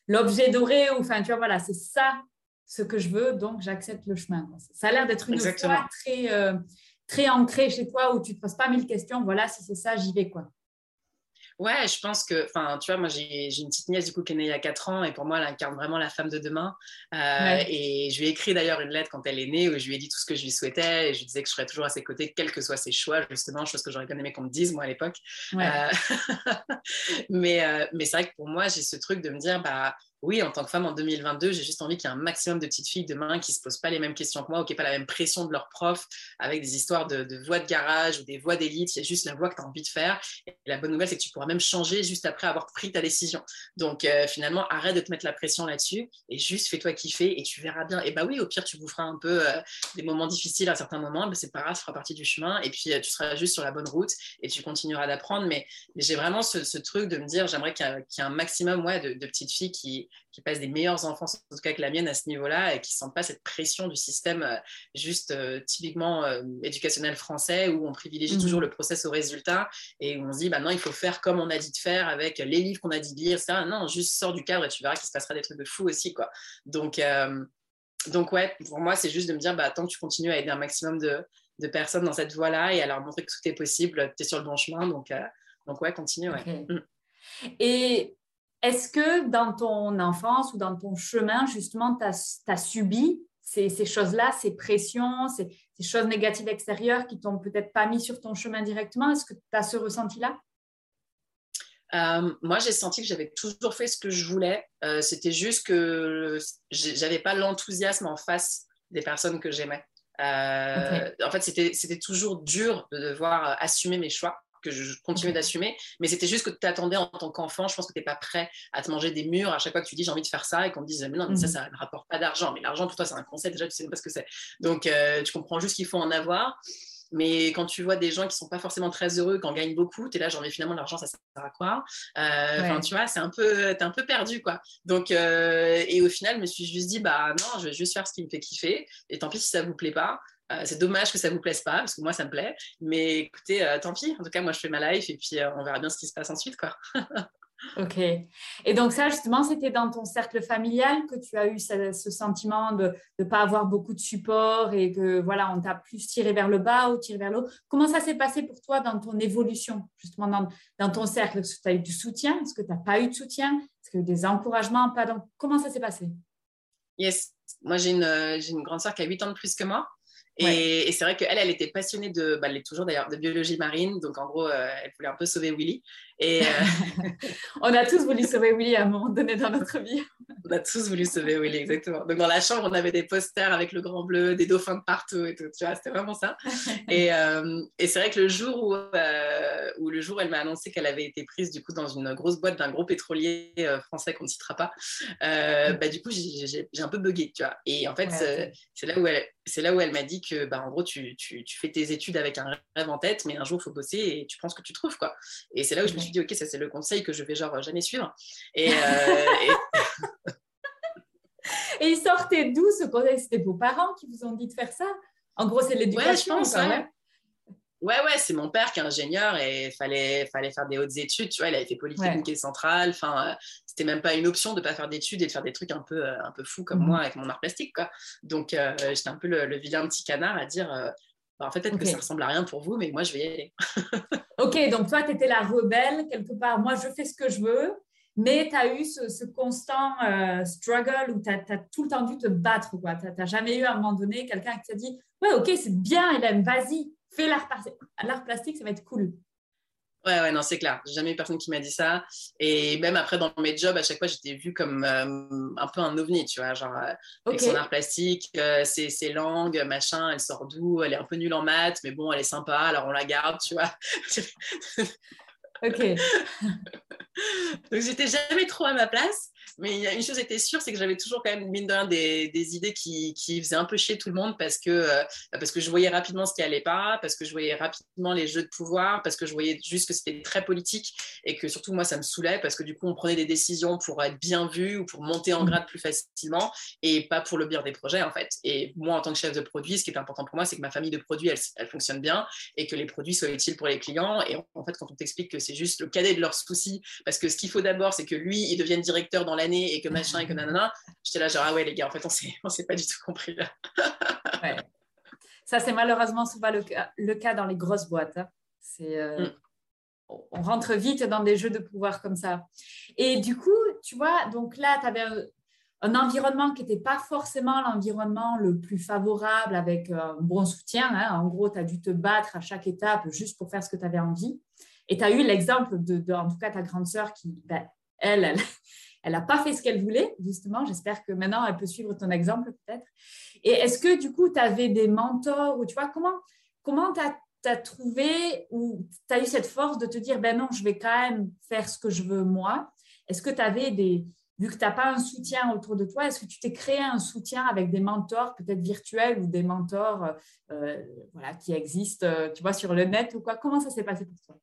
l'objet doré, ou enfin tu vois, voilà, c'est ça ce que je veux, donc j'accepte le chemin. Ça a l'air d'être une foi très, euh, très ancrée chez toi où tu te poses pas mille questions, voilà, si c'est ça, j'y vais quoi. Ouais, je pense que, enfin, tu vois, moi j'ai une petite nièce du coup qui est née il y a 4 ans et pour moi elle incarne vraiment la femme de demain. Euh, et je lui ai écrit d'ailleurs une lettre quand elle est née où je lui ai dit tout ce que je lui souhaitais et je lui disais que je serais toujours à ses côtés, quels que soient ses choix, justement, chose que j'aurais bien aimé qu'on me dise moi à l'époque. Euh, mais euh, mais c'est vrai que pour moi j'ai ce truc de me dire, bah oui, en tant que femme en 2022, j'ai juste envie qu'il y ait un maximum de petites filles demain qui ne se posent pas les mêmes questions que moi ou qui n'aient pas la même pression de leurs profs avec des histoires de, de voix de garage ou des voix d'élite. Il y a juste la voix que tu as envie de faire. Et la bonne nouvelle, c'est que tu pourras même changer juste après avoir pris ta décision. Donc euh, finalement, arrête de te mettre la pression là-dessus et juste fais-toi kiffer et tu verras bien. Et bah oui, au pire, tu vous feras un peu euh, des moments difficiles à certains moments. C'est pas grave, ça fera partie du chemin. Et puis, euh, tu seras juste sur la bonne route et tu continueras d'apprendre. Mais, j'ai vraiment ce, truc de me dire, j'aimerais qu'il y, ait un maximum ouais, de petites filles qui qui passent des meilleures enfances, en tout cas que la mienne à ce niveau-là, et qui ne sentent pas cette pression du système euh, juste euh, typiquement euh, éducationnel français, où on privilégie mhm. toujours le process au résultat, et où on se dit, bah non, il faut faire comme on a dit de faire, avec les livres qu'on a dit de lire, ça. Non, juste sors du cadre et tu verras qu'il se passera des trucs de fou aussi. Quoi. Donc, donc ouais, pour moi, c'est juste de me dire, bah, tant que tu continues à aider un maximum de, de personnes dans cette voie-là et à leur montrer que tout est possible, tu es sur le bon chemin. Donc, donc ouais, continue. Ouais. Mm. Et est-ce que dans ton enfance ou dans ton chemin, justement, tu as, subi ces, choses-là, ces pressions, ces, choses négatives extérieures qui t'ont peut-être pas mis sur ton chemin directement? Est-ce que tu as ce ressenti-là? Euh, moi, j'ai senti que j'avais toujours fait ce que je voulais. Euh, c'était juste que j'avais pas l'enthousiasme en face des personnes que j'aimais. Euh, en fait, c'était toujours dur de devoir assumer mes choix que je continuais d'assumer. Mais c'était juste que tu attendais en tant qu'enfant. Je pense que tu n'es pas prêt à te manger des murs à chaque fois que tu dis j'ai envie de faire ça et qu'on te dise mais non, mais ça, mhm. ça ne rapporte pas d'argent. Mais l'argent pour toi, c'est un concept. Déjà, tu sais même pas ce que c'est. Donc, euh, tu comprends juste qu'il faut en avoir. Mais quand tu vois des gens qui sont pas forcément très heureux, qui en gagnent beaucoup, tu es là, genre, mais finalement, l'argent, ça sert à quoi? Enfin, tu vois, c'est un peu, t'es un peu perdu, quoi. Donc, et au final, je me suis juste dit, bah non, je vais juste faire ce qui me fait kiffer. Et tant pis si ça vous plaît pas. C'est dommage que ça vous plaise pas, parce que moi, ça me plaît. Mais écoutez, tant pis. En tout cas, moi, je fais ma life et puis on verra bien ce qui se passe ensuite, quoi. Ok. Et donc ça, justement, c'était dans ton cercle familial que tu as eu ce, sentiment de ne pas avoir beaucoup de support et que voilà, on t'a plus tiré vers le bas ou tiré vers le haut. Comment ça s'est passé pour toi dans ton évolution, justement dans, dans ton cercle? Est-ce que tu as eu du soutien? Est-ce que tu n'as pas eu de soutien? Est-ce que des encouragements? Pas Comment ça s'est passé? Yes. Moi, j'ai une, une grande soeur qui a 8 ans de plus que moi. Et, c'est vrai qu'elle, elle était passionnée de, bah, elle est toujours d'ailleurs, de biologie marine. Donc en gros, euh, elle voulait un peu sauver Willy. Et, euh, On a tous voulu sauver Willy à un moment donné dans notre vie. on a tous voulu sauver Willy, exactement. Donc dans la chambre, on avait des posters avec le grand bleu, des dauphins de partout et tout. Tu vois, c'était vraiment ça. et, euh, et c'est vrai que le jour où, où le jour elle m'a annoncé qu'elle avait été prise du coup dans une grosse boîte d'un gros pétrolier français qu'on ne citera pas, bah, du coup j'ai un peu bugué, tu vois. Et en fait, c'est là où elle, c'est là où elle m'a dit que, bah, en gros, tu, tu, tu, fais tes études avec un rêve en tête, mais un jour, il faut bosser et tu penses que tu trouves, quoi. Et c'est là où je me suis dit, OK, ça, c'est le conseil que je vais, genre, jamais suivre. Et, euh, et... il sortait d'où ce conseil? C'était vos parents qui vous ont dit de faire ça? En gros, c'est l'éducation, ouais, je pense, Ouais, ouais, c'est mon père qui est ingénieur et il fallait, fallait faire des hautes études. Tu vois, il avait fait Polytechnique et Centrale. Enfin, euh, c'était même pas une option de ne pas faire d'études et de faire des trucs un peu, euh, un peu fous comme mmh moi avec mon art plastique, quoi. Donc, euh, j'étais un peu le, vilain petit canard à dire bah, en fait, peut-être que ça ressemble à rien pour vous, mais moi, je vais y aller. ok, donc toi, tu étais la rebelle, quelque part. Moi, je fais ce que je veux. Mais tu as eu ce, constant struggle où tu as, tout le temps dû te battre. Tu n'as jamais eu à un moment donné quelqu'un qui t'a dit Ouais, ok, c'est bien, Hélène, vas-y, fais l'art plastique, ça va être cool. Ouais, ouais, non, c'est clair. J'ai jamais eu personne qui m'a dit ça. Et même après, dans mes jobs, à chaque fois, j'étais vue comme euh, un peu un ovni, tu vois, genre euh, avec son art plastique, euh, ses, ses, langues, machin, elle sort d'où, elle est un peu nulle en maths, mais bon, elle est sympa, alors on la garde, tu vois. ok. Donc, j'étais jamais trop à ma place. Mais il y a une chose était sûre, c'est que j'avais toujours quand même, mine de rien, des, des idées qui, qui, faisaient un peu chier tout le monde parce que, euh, parce que je voyais rapidement ce qui allait pas, parce que je voyais rapidement les jeux de pouvoir, parce que je voyais juste que c'était très politique et que surtout, moi, ça me saoulait parce que du coup, on prenait des décisions pour être bien vu ou pour monter en mmh. grade plus facilement et pas pour le bien des projets, en fait. Et moi, en tant que chef de produit, ce qui est important pour moi, c'est que ma famille de produits, elle, elle, fonctionne bien et que les produits soient utiles pour les clients. Et en fait, quand on t'explique que c'est juste le cadet de leurs soucis, parce que ce qu'il faut d'abord, c'est que lui, il devienne directeur dans l'année et que machin et que nanana. J'étais là, genre, ah ouais, les gars, en fait, on s'est, on s'est pas du tout compris là. Ça, c'est malheureusement souvent le cas, le cas dans les grosses boîtes. Hein. C'est, euh, mm. On rentre vite dans des jeux de pouvoir comme ça. Et du coup, tu vois, donc là, tu avais un, environnement qui n'était pas forcément l'environnement le plus favorable avec un bon soutien. Hein. En gros, tu as dû te battre à chaque étape juste pour faire ce que tu avais envie. Et tu as eu l'exemple de, en tout cas, ta grande sœur qui, ben, elle, elle n'a pas fait ce qu'elle voulait, justement. J'espère que maintenant, elle peut suivre ton exemple, peut-être. Et est-ce que, du coup, tu avais des mentors ou tu vois, comment comment tu as, trouvé ou tu as eu cette force de te dire, ben non, je vais quand même faire ce que je veux moi? Est-ce que tu avais des, vu que tu n'as pas un soutien autour de toi, est-ce que tu t'es créé un soutien avec des mentors peut-être virtuels ou des mentors euh, voilà, qui existent, euh, tu vois, sur le net ou quoi? Comment ça s'est passé pour toi?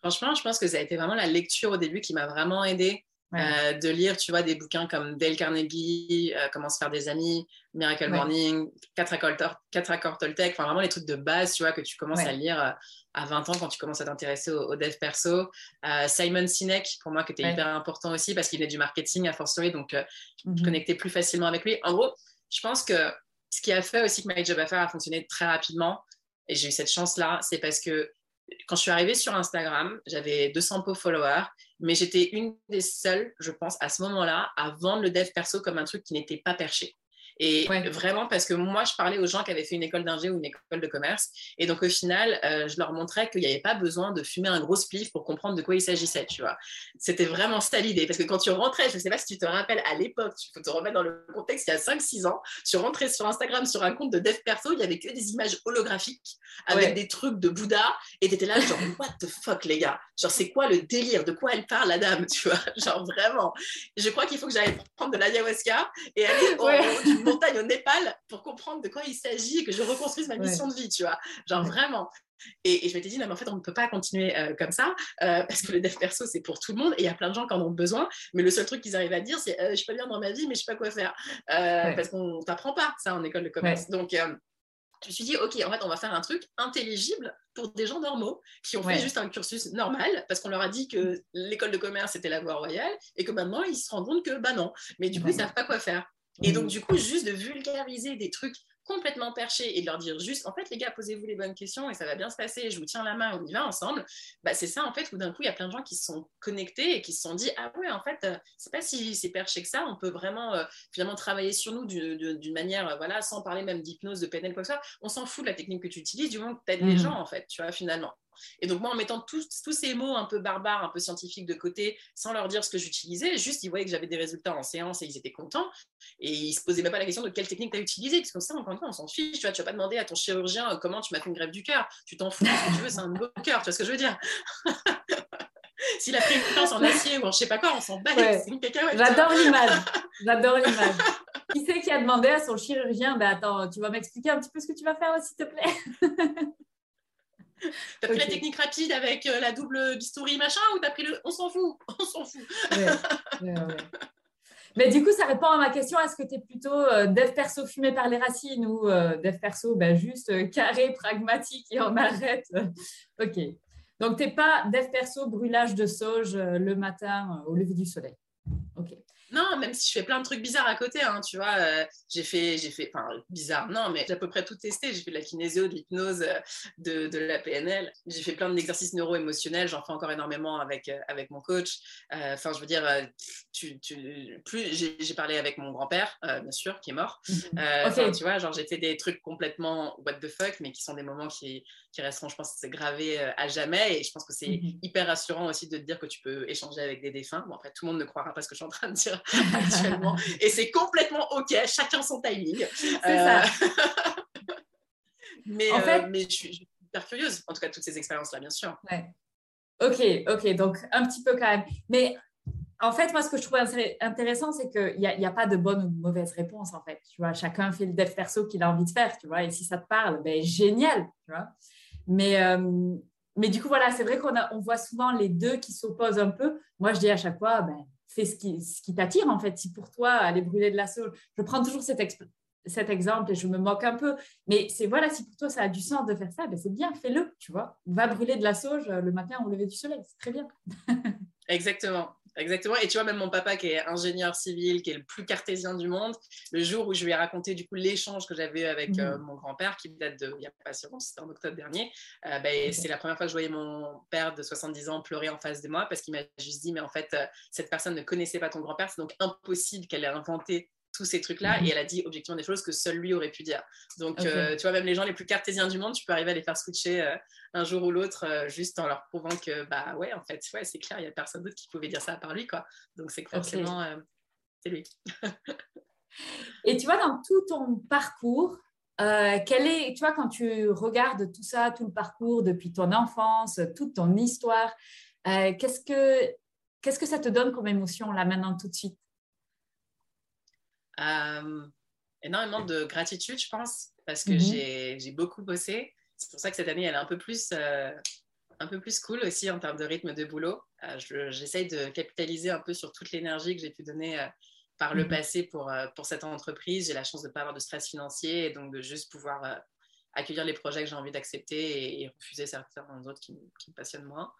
Franchement, je pense que ça a été vraiment la lecture au début qui m'a vraiment aidée. Euh, de lire, tu vois, des bouquins comme Dale Carnegie, euh, Comment se faire des amis, Miracle Morning, 4 accords, 4 accords Toltec, enfin vraiment les trucs de base, tu vois, que tu commences à lire euh, à 20 ans quand tu commences à t'intéresser au, dev perso. Simon Sinek, pour moi, qui était hyper important aussi parce qu'il venait du marketing à fortiori, donc je mhm. connectais plus facilement avec lui. En gros, je pense que ce qui a fait aussi que My Job Affair a fonctionné très rapidement, et j'ai eu cette chance-là, c'est parce que quand je suis arrivée sur Instagram, j'avais 200 followers mais j'étais une des seules, je pense, à ce moment-là, à vendre le dev perso comme un truc qui n'était pas perché. Et vraiment, parce que moi, je parlais aux gens qui avaient fait une école d'ingé ou une école de commerce. Et donc, au final, euh, je leur montrais qu'il n'y avait pas besoin de fumer un gros spliff pour comprendre de quoi il s'agissait, tu vois. C'était vraiment ça l'idée. Parce que quand tu rentrais, je ne sais pas si tu te rappelles, à l'époque, tu peux te remettre dans le contexte, il y a 5-6 ans, tu rentrais sur Instagram sur un compte de dev perso, il n'y avait que des images holographiques avec des trucs de Bouddha. Et tu étais là, genre, what the fuck, les gars? Genre, c'est quoi le délire? De quoi elle parle, la dame, tu vois? Genre, vraiment. Je crois qu'il faut que j'aille prendre de l'ayahuasca et aller au, montagne au Népal pour comprendre de quoi il s'agit et que je reconstruise ma mission de vie, tu vois. Genre vraiment. Et, je m'étais dit, non, mais en fait, on ne peut pas continuer euh, comme ça, euh, parce que le dev perso, c'est pour tout le monde, et il y a plein de gens qui en ont besoin, mais le seul truc qu'ils arrivent à dire, c'est, je suis pas bien dans ma vie, mais je sais pas quoi faire, parce qu'on t'apprend pas ça en école de commerce. Donc, je me suis dit, OK, en fait, on va faire un truc intelligible pour des gens normaux qui ont fait juste un cursus normal parce qu'on leur a dit que l'école de commerce était la voie royale et que maintenant ils se rendent compte que, bah non, mais du coup, ils savent pas quoi faire. Et donc, du coup, juste de vulgariser des trucs complètement perché et de leur dire juste, en fait, les gars, posez-vous les bonnes questions et ça va bien se passer, je vous tiens la main, on y va ensemble, bah, c'est ça, en fait, où d'un coup, il y a plein de gens qui se sont connectés et qui se sont dit, ah ouais, en fait, euh, c'est pas si c'est perché que ça, on peut vraiment, euh, finalement, travailler sur nous d'une manière, euh, voilà, sans parler même d'hypnose, de PNL, quoi que ça, on s'en fout de la technique que tu utilises, du moment que tu aides les mmh. gens, en fait, tu vois, finalement. Et donc, moi, en mettant tous, tous, ces mots un peu barbares, un peu scientifiques de côté, sans leur dire ce que j'utilisais, juste, ils voyaient que j'avais des résultats en séance et ils étaient contents. Et ils se posaient même pas la question de quelle technique tu as utilisée, parce que ça, encore une fois, on s'en fiche. Tu vois, tu vas pas demander à ton chirurgien euh, comment tu m'as fait une grève du cœur. Tu t'en fous, ce que tu veux, c'est un nouveau cœur. Tu vois ce que je veux dire S'il a pris une planche en acier ou en je sais pas quoi, on s'en bat. J'adore l'image. J'adore l'image. Qui c'est qui a demandé à son chirurgien ben attends, tu vas m'expliquer un petit peu ce que tu vas faire, s'il te plaît? T'as pris la technique rapide avec euh, la double bistouri machin ou t'as pris le. On s'en fout, on s'en fout. Mais du coup, ça répond à ma question est-ce que tu es plutôt euh, dev perso fumé par les racines ou euh, dev perso ben, juste carré, pragmatique et on arrête? Ok. Donc, tu n'es pas dev perso brûlage de sauge le matin au lever du soleil. Ok. Non, même si je fais plein de trucs bizarres à côté, hein, tu vois, euh, j'ai fait, j'ai fait, enfin, bizarre, non, mais j'ai à peu près tout testé. J'ai fait de la kinésio, de l'hypnose, euh, de, de, la PNL. J'ai fait plein d'exercices neuro-émotionnels. J'en fais encore énormément avec, euh, avec mon coach. Enfin, je veux dire, tu, tu, plus j'ai parlé avec mon grand-père, bien sûr, qui est mort. Mhm. Tu vois, genre, j'ai fait des trucs complètement what the fuck, mais qui sont des moments qui, qui resteront, je pense, c'est gravé à jamais. Et je pense que c'est mhm. hyper rassurant aussi de te dire que tu peux échanger avec des défunts. Bon, après, tout le monde ne croira pas ce que je suis en train de dire actuellement. Et c'est complètement OK, chacun son timing. C'est ça. Euh, mais, en fait... Euh, mais je suis, hyper curieuse, en tout cas, toutes ces expériences-là, bien sûr. Ouais. Ok, ok, donc un petit peu quand même. Mais en fait, moi, ce que je trouve intéressant, c'est qu'il n'y a, a, pas de bonne ou de mauvaise réponse, en fait. Tu vois, chacun fait le dev perso qu'il a envie de faire, tu vois. Et si ça te parle, ben, génial, tu vois. Mais, euh, mais du coup, voilà, c'est vrai qu'on on voit souvent les deux qui s'opposent un peu. Moi, je dis à chaque fois, ben, fais ce qui, qui t'attire en fait. Si pour toi, aller brûler de la sauge, je prends toujours cet, cet exemple et je me moque un peu, mais c'est voilà, si pour toi ça a du sens de faire ça, ben c'est bien, fais-le, tu vois. Va brûler de la sauge le matin au lever du soleil, c'est très bien. Exactement. Exactement. Et tu vois, même mon papa qui est ingénieur civil, qui est le plus cartésien du monde, le jour où je lui ai raconté du coup l'échange que j'avais avec mmh. euh, mon grand-père, qui date de il n'y a pas si longtemps, c'était en octobre dernier, euh, ben, c'est la première fois que je voyais mon père de 70 ans pleurer en face de moi parce qu'il m'a juste dit, mais en fait, euh, cette personne ne connaissait pas ton grand-père, c'est donc impossible qu'elle ait inventé tous ces trucs-là. Mhm. Et elle a dit objectivement des choses que seul lui aurait pu dire. Donc, euh, tu vois, même les gens les plus cartésiens du monde, tu peux arriver à les faire switcher euh, un jour ou l'autre euh, juste en leur prouvant que, bah ouais, en fait, ouais, c'est clair, il n'y a personne d'autre qui pouvait dire ça à part lui, quoi. Donc, c'est que forcément, c'est lui. Et tu vois, dans tout ton parcours, quel est, tu vois, quand tu regardes tout ça, tout le parcours depuis ton enfance, toute ton histoire, qu'est-ce que qu'est-ce que ça te donne comme émotion là maintenant tout de suite? Euh, énormément de gratitude, je pense, parce que mhm. j'ai beaucoup bossé. C'est pour ça que cette année, elle est un peu plus, euh, un peu plus cool aussi en termes de rythme de boulot. Euh, J'essaye de capitaliser un peu sur toute l'énergie que j'ai pu donner par le mhm. passé pour, pour cette entreprise. J'ai la chance de ne pas avoir de stress financier et donc de juste pouvoir accueillir les projets que j'ai envie d'accepter et, refuser certains autres qui, qui me passionnent moins.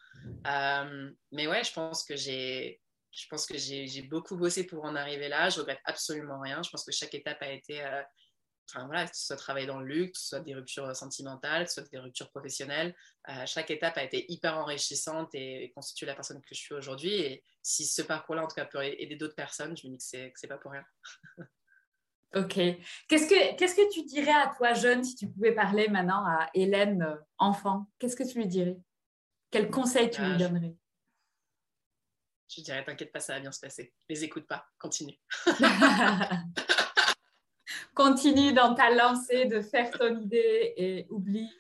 mais ouais, je pense que j'ai je pense que j'ai beaucoup bossé pour en arriver là. Je regrette absolument rien. Je pense que chaque étape a été, euh, enfin voilà, que ce soit travailler dans le luxe, que ce soit des ruptures sentimentales, que ce soit des ruptures professionnelles. Euh, chaque étape a été hyper enrichissante et, constitue la personne que je suis aujourd'hui. Et si ce parcours-là, en tout cas, peut aider d'autres personnes, je me dis que c'est n'est pas pour rien. Ok. Qu'est-ce que, qu'est-ce que tu dirais à toi, jeune, si tu pouvais parler maintenant à Hélène, euh, enfant? Qu'est-ce que tu lui dirais? Quel conseil tu lui donnerais je dirais, t'inquiète pas, ça va bien se passer. Les écoute pas, continue. continue dans ta lancée de faire ton idée et oublie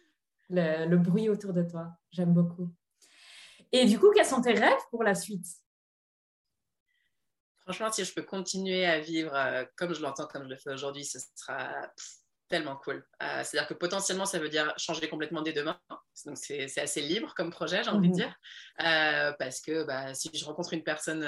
le, bruit autour de toi. J'aime beaucoup. Et du coup, quels sont tes rêves pour la suite? Franchement, si je peux continuer à vivre euh, comme je l'entends, comme je le fais aujourd'hui, ce sera tellement cool. Euh, c'est-à-dire que potentiellement, ça veut dire changer complètement dès demain. Donc, c'est assez libre comme projet, j'ai envie de mhm. dire. Euh, parce que bah, si je rencontre une personne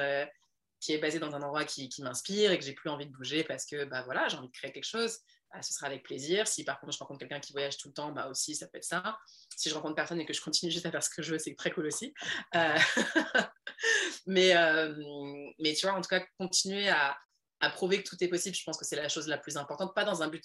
qui est basée dans un endroit qui, m'inspire et que j'ai plus envie de bouger parce que bah, voilà, j'ai envie de créer quelque chose, bah, ce sera avec plaisir. Si par contre je rencontre quelqu'un qui voyage tout le temps, bah aussi ça peut être ça. Si je rencontre personne et que je continue juste à faire ce que je veux, c'est très cool aussi. mais, euh, mais tu vois, en tout cas, continuer à, à prouver que tout est possible, je pense que c'est la chose la plus importante, pas dans un but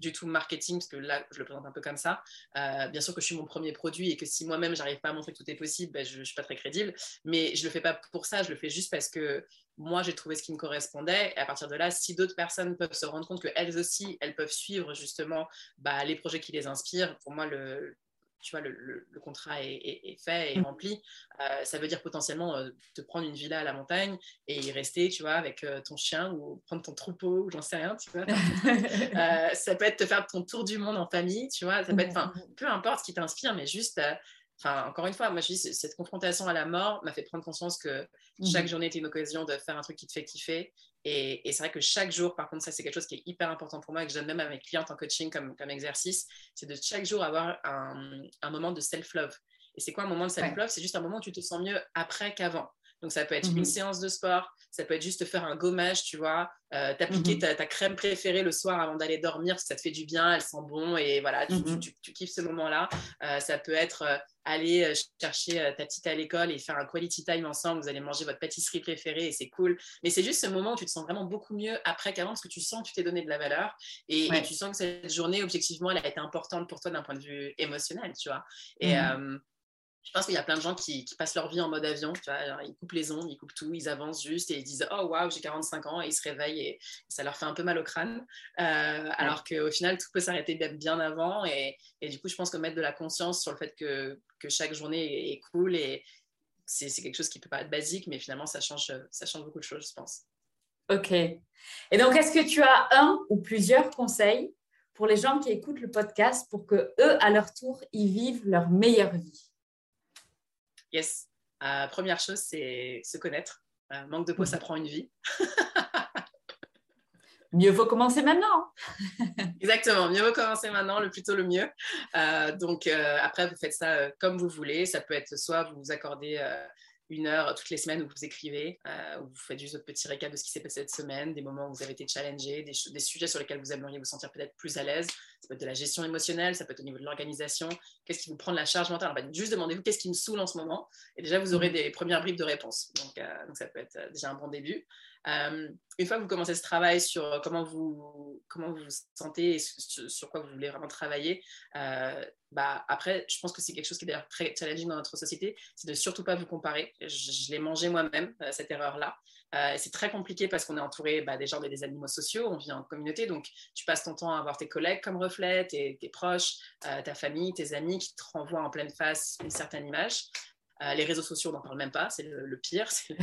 du tout marketing, parce que là, je le présente un peu comme ça. Euh, bien sûr que je suis mon premier produit et que si moi-même, j'arrive pas à montrer que tout est possible, ben, je ne suis pas très crédible. Mais je le fais pas pour ça, je le fais juste parce que moi, j'ai trouvé ce qui me correspondait. Et à partir de là, si d'autres personnes peuvent se rendre compte qu'elles aussi, elles peuvent suivre justement bah, les projets qui les inspirent, pour moi, le, tu vois, le, contrat est, fait et mm. rempli, euh, ça veut dire potentiellement euh, te prendre une villa à la montagne et y rester, tu vois, avec euh, ton chien ou prendre ton troupeau ou j'en sais rien, tu vois. ça peut être te faire ton tour du monde en famille, tu vois. Ça peut être, enfin, mm. peu importe ce qui t'inspire, mais juste Enfin, encore une fois, moi je dis, cette confrontation à la mort m'a fait prendre conscience que chaque mhm. journée était une occasion de faire un truc qui te fait kiffer. Et, c'est vrai que chaque jour, par contre, ça c'est quelque chose qui est hyper important pour moi et que j'aime même à mes clients en coaching comme, comme exercice, c'est de chaque jour avoir un, un moment de self-love. Et c'est quoi un moment de self-love? C'est juste un moment où tu te sens mieux après qu'avant. Donc, ça peut être une mhm. séance de sport, ça peut être juste faire un gommage, tu vois, euh, t'appliquer mhm. ta, crème préférée le soir avant d'aller dormir, ça te fait du bien, elle sent bon et voilà, tu, mhm. kiffes ce moment-là. Euh, ça peut être euh, aller chercher ta petite à l'école et faire un quality time ensemble, vous allez manger votre pâtisserie préférée et c'est cool. Mais c'est juste ce moment où tu te sens vraiment beaucoup mieux après qu'avant parce que tu sens que tu t'es donné de la valeur et, tu sens que cette journée, objectivement, elle a été importante pour toi d'un point de vue émotionnel, tu vois. Et je pense qu'il y a plein de gens qui, passent leur vie en mode avion. Tu vois, ils coupent les ondes, ils coupent tout, ils avancent juste et ils disent Oh waouh, j'ai 45 ans et ils se réveillent et ça leur fait un peu mal au crâne. Euh, alors qu'au final, tout peut s'arrêter bien avant. Et, du coup, je pense que mettre de la conscience sur le fait que, chaque journée est, cool et c'est quelque chose qui peut paraître basique, mais finalement, ça change, ça change beaucoup de choses, je pense. Ok. Et donc, est-ce que tu as un ou plusieurs conseils pour les gens qui écoutent le podcast pour que eux, à leur tour, ils vivent leur meilleure vie? Yes. Euh, première chose, c'est se connaître. Euh, manque de peau, ça mhm. prend une vie. mieux vaut commencer maintenant. Exactement, mieux vaut commencer maintenant, le plus tôt le mieux. Euh, donc après, vous faites ça comme vous voulez. Ça peut être soit vous vous accordez une heure toutes les semaines où vous écrivez, euh, où vous faites juste votre petit récap de ce qui s'est passé cette semaine, des moments où vous avez été challengé, des, des sujets sur lesquels vous aimeriez vous sentir peut-être plus à l'aise. Ça peut être de la gestion émotionnelle, ça peut être au niveau de l'organisation. Qu'est-ce qui vous prend de la charge mentale? Bah, Juste demandez-vous qu'est-ce qui me saoule en ce moment. Et déjà, vous aurez mmh. des premières bribes de réponses. Donc, euh, donc ça peut être euh, déjà un bon début. Euh, une fois que vous commencez ce travail sur comment vous comment vous, sentez et sur, quoi vous voulez vraiment travailler, euh, bah après, je pense que c'est quelque chose qui est d'ailleurs très challenging dans notre société, c'est de surtout pas vous comparer. Je, l'ai mangé moi-même euh, cette erreur-là. c'est très compliqué parce qu'on est entouré bah, des gens des animaux sociaux, on vit en communauté, donc tu passes ton temps à avoir tes collègues comme reflet, tes, tes proches, ta famille, tes amis qui te renvoient en pleine face une certaine image. Euh, les réseaux sociaux, on n'en parle même pas, c'est le, pire, c'est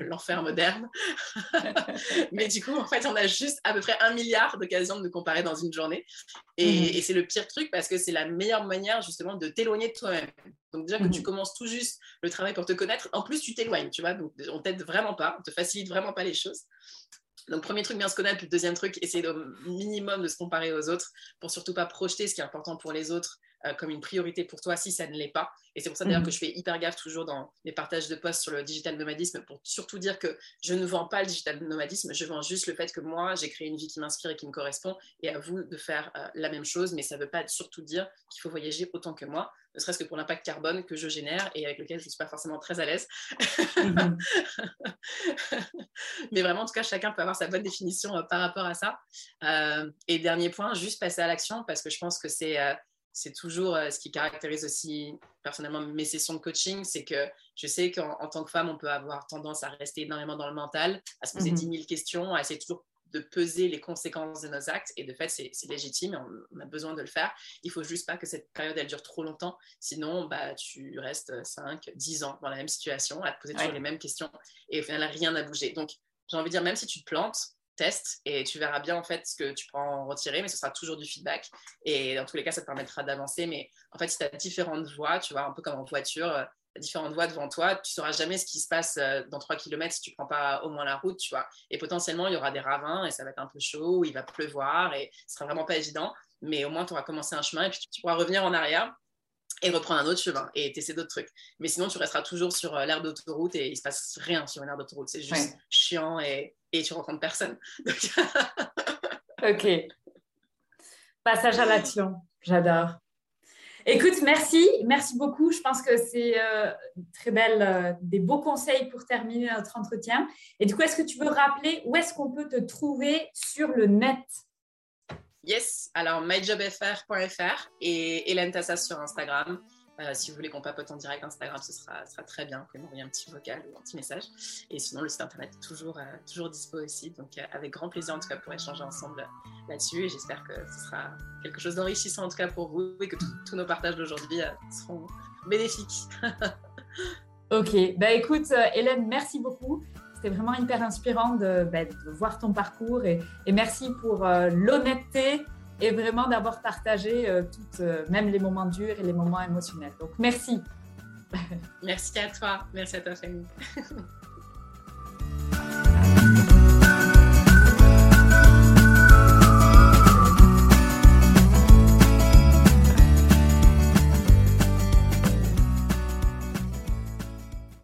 l'enfer moderne. Mais du coup, en fait, on a juste à peu près un milliard d'occasions de nous comparer dans une journée. Mhm. Et, c'est le pire truc parce que c'est la meilleure manière justement de t'éloigner de toi-même. Donc déjà que tu mhm. commences tout juste le travail pour te connaître, en plus tu t'éloignes, tu vois. Donc on t'aide vraiment pas, on te facilite vraiment pas les choses. Donc, premier truc, bien se connaître. Puis, le deuxième truc, essayer au minimum de se comparer aux autres pour surtout pas projeter ce qui est important pour les autres euh, comme une priorité pour toi si ça ne l'est pas. Et c'est pour ça d'ailleurs mhm. que je fais hyper gaffe toujours dans les partages de posts sur le digital nomadisme pour surtout dire que je ne vends pas le digital nomadisme, je vends juste le fait que moi, j'ai créé une vie qui m'inspire et qui me correspond et à vous de faire euh, la même chose. Mais ça ne veut pas surtout dire qu'il faut voyager autant que moi, ne serait-ce que pour l'impact carbone que je génère et avec lequel je ne suis pas forcément très à l'aise. Mhm. Mais vraiment, en tout cas, chacun peut avoir sa bonne définition euh, par rapport à ça. et dernier point, juste passer à l'action parce que je pense que c'est c'est toujours euh, ce qui caractérise aussi personnellement mes sessions de coaching, c'est que je sais qu'en tant que femme, on peut avoir tendance à rester énormément dans le mental, à se poser 10 mhm. 000 questions, à essayer toujours de peser les conséquences de nos actes. Et de fait, c'est légitime, on, a besoin de le faire. Il faut juste pas que cette période, elle dure trop longtemps. Sinon, bah, tu restes 5, 10 ans dans la même situation, à te poser toujours les mêmes questions. Et au final, rien n'a bougé. Donc, j'ai envie de dire, même si tu te plantes, et tu verras bien en fait ce que tu peux en retirer, mais ce sera toujours du feedback. Et dans tous les cas, ça te permettra d'avancer. Mais en fait, si tu as différentes voies, tu vois, un peu comme en voiture, différentes voies devant toi, tu sauras jamais ce qui se passe euh, dans 3 km si tu prends pas au moins la route, tu vois. Et potentiellement, il y aura des ravins et ça va être un peu chaud, il va pleuvoir et ce sera vraiment pas évident. Mais au moins, tu auras commencé un chemin et puis tu pourras revenir en arrière et reprendre un autre chemin et tester d'autres trucs. Mais sinon, tu resteras toujours sur euh, l'aire d'autoroute et il se passe rien sur une aire d'autoroute. C'est juste chiant et, et tu rencontres personne. ok. Passage à l'action. J'adore. Écoute, merci, merci beaucoup. Je pense que c'est euh, très belle, euh, des beaux conseils pour terminer notre entretien. Et du coup, est-ce que tu veux rappeler où est-ce qu'on peut te trouver sur le net? Yes, alors myjobfr.fr et Hélène Tassa sur Instagram. Euh, si vous voulez qu'on papote en direct Instagram, ce sera, sera très bien. Vous pouvez m'envoyer un petit vocal ou un petit message. Et sinon, le site internet est toujours, euh, toujours dispo aussi. Donc, euh, avec grand plaisir, en tout cas, pour échanger ensemble là-dessus. Et j'espère que ce sera quelque chose d'enrichissant, en tout cas, pour vous et que tous nos partages d'aujourd'hui seront bénéfiques. ok. Bah, écoute, Hélène, merci beaucoup. C'était vraiment hyper inspirant de, bah, voir ton parcours et, merci pour l'honnêteté et vraiment d'avoir partagé euh, toutes, euh, même les moments durs et les moments émotionnels. Donc, merci. Merci à toi. Merci à toi, Fanny.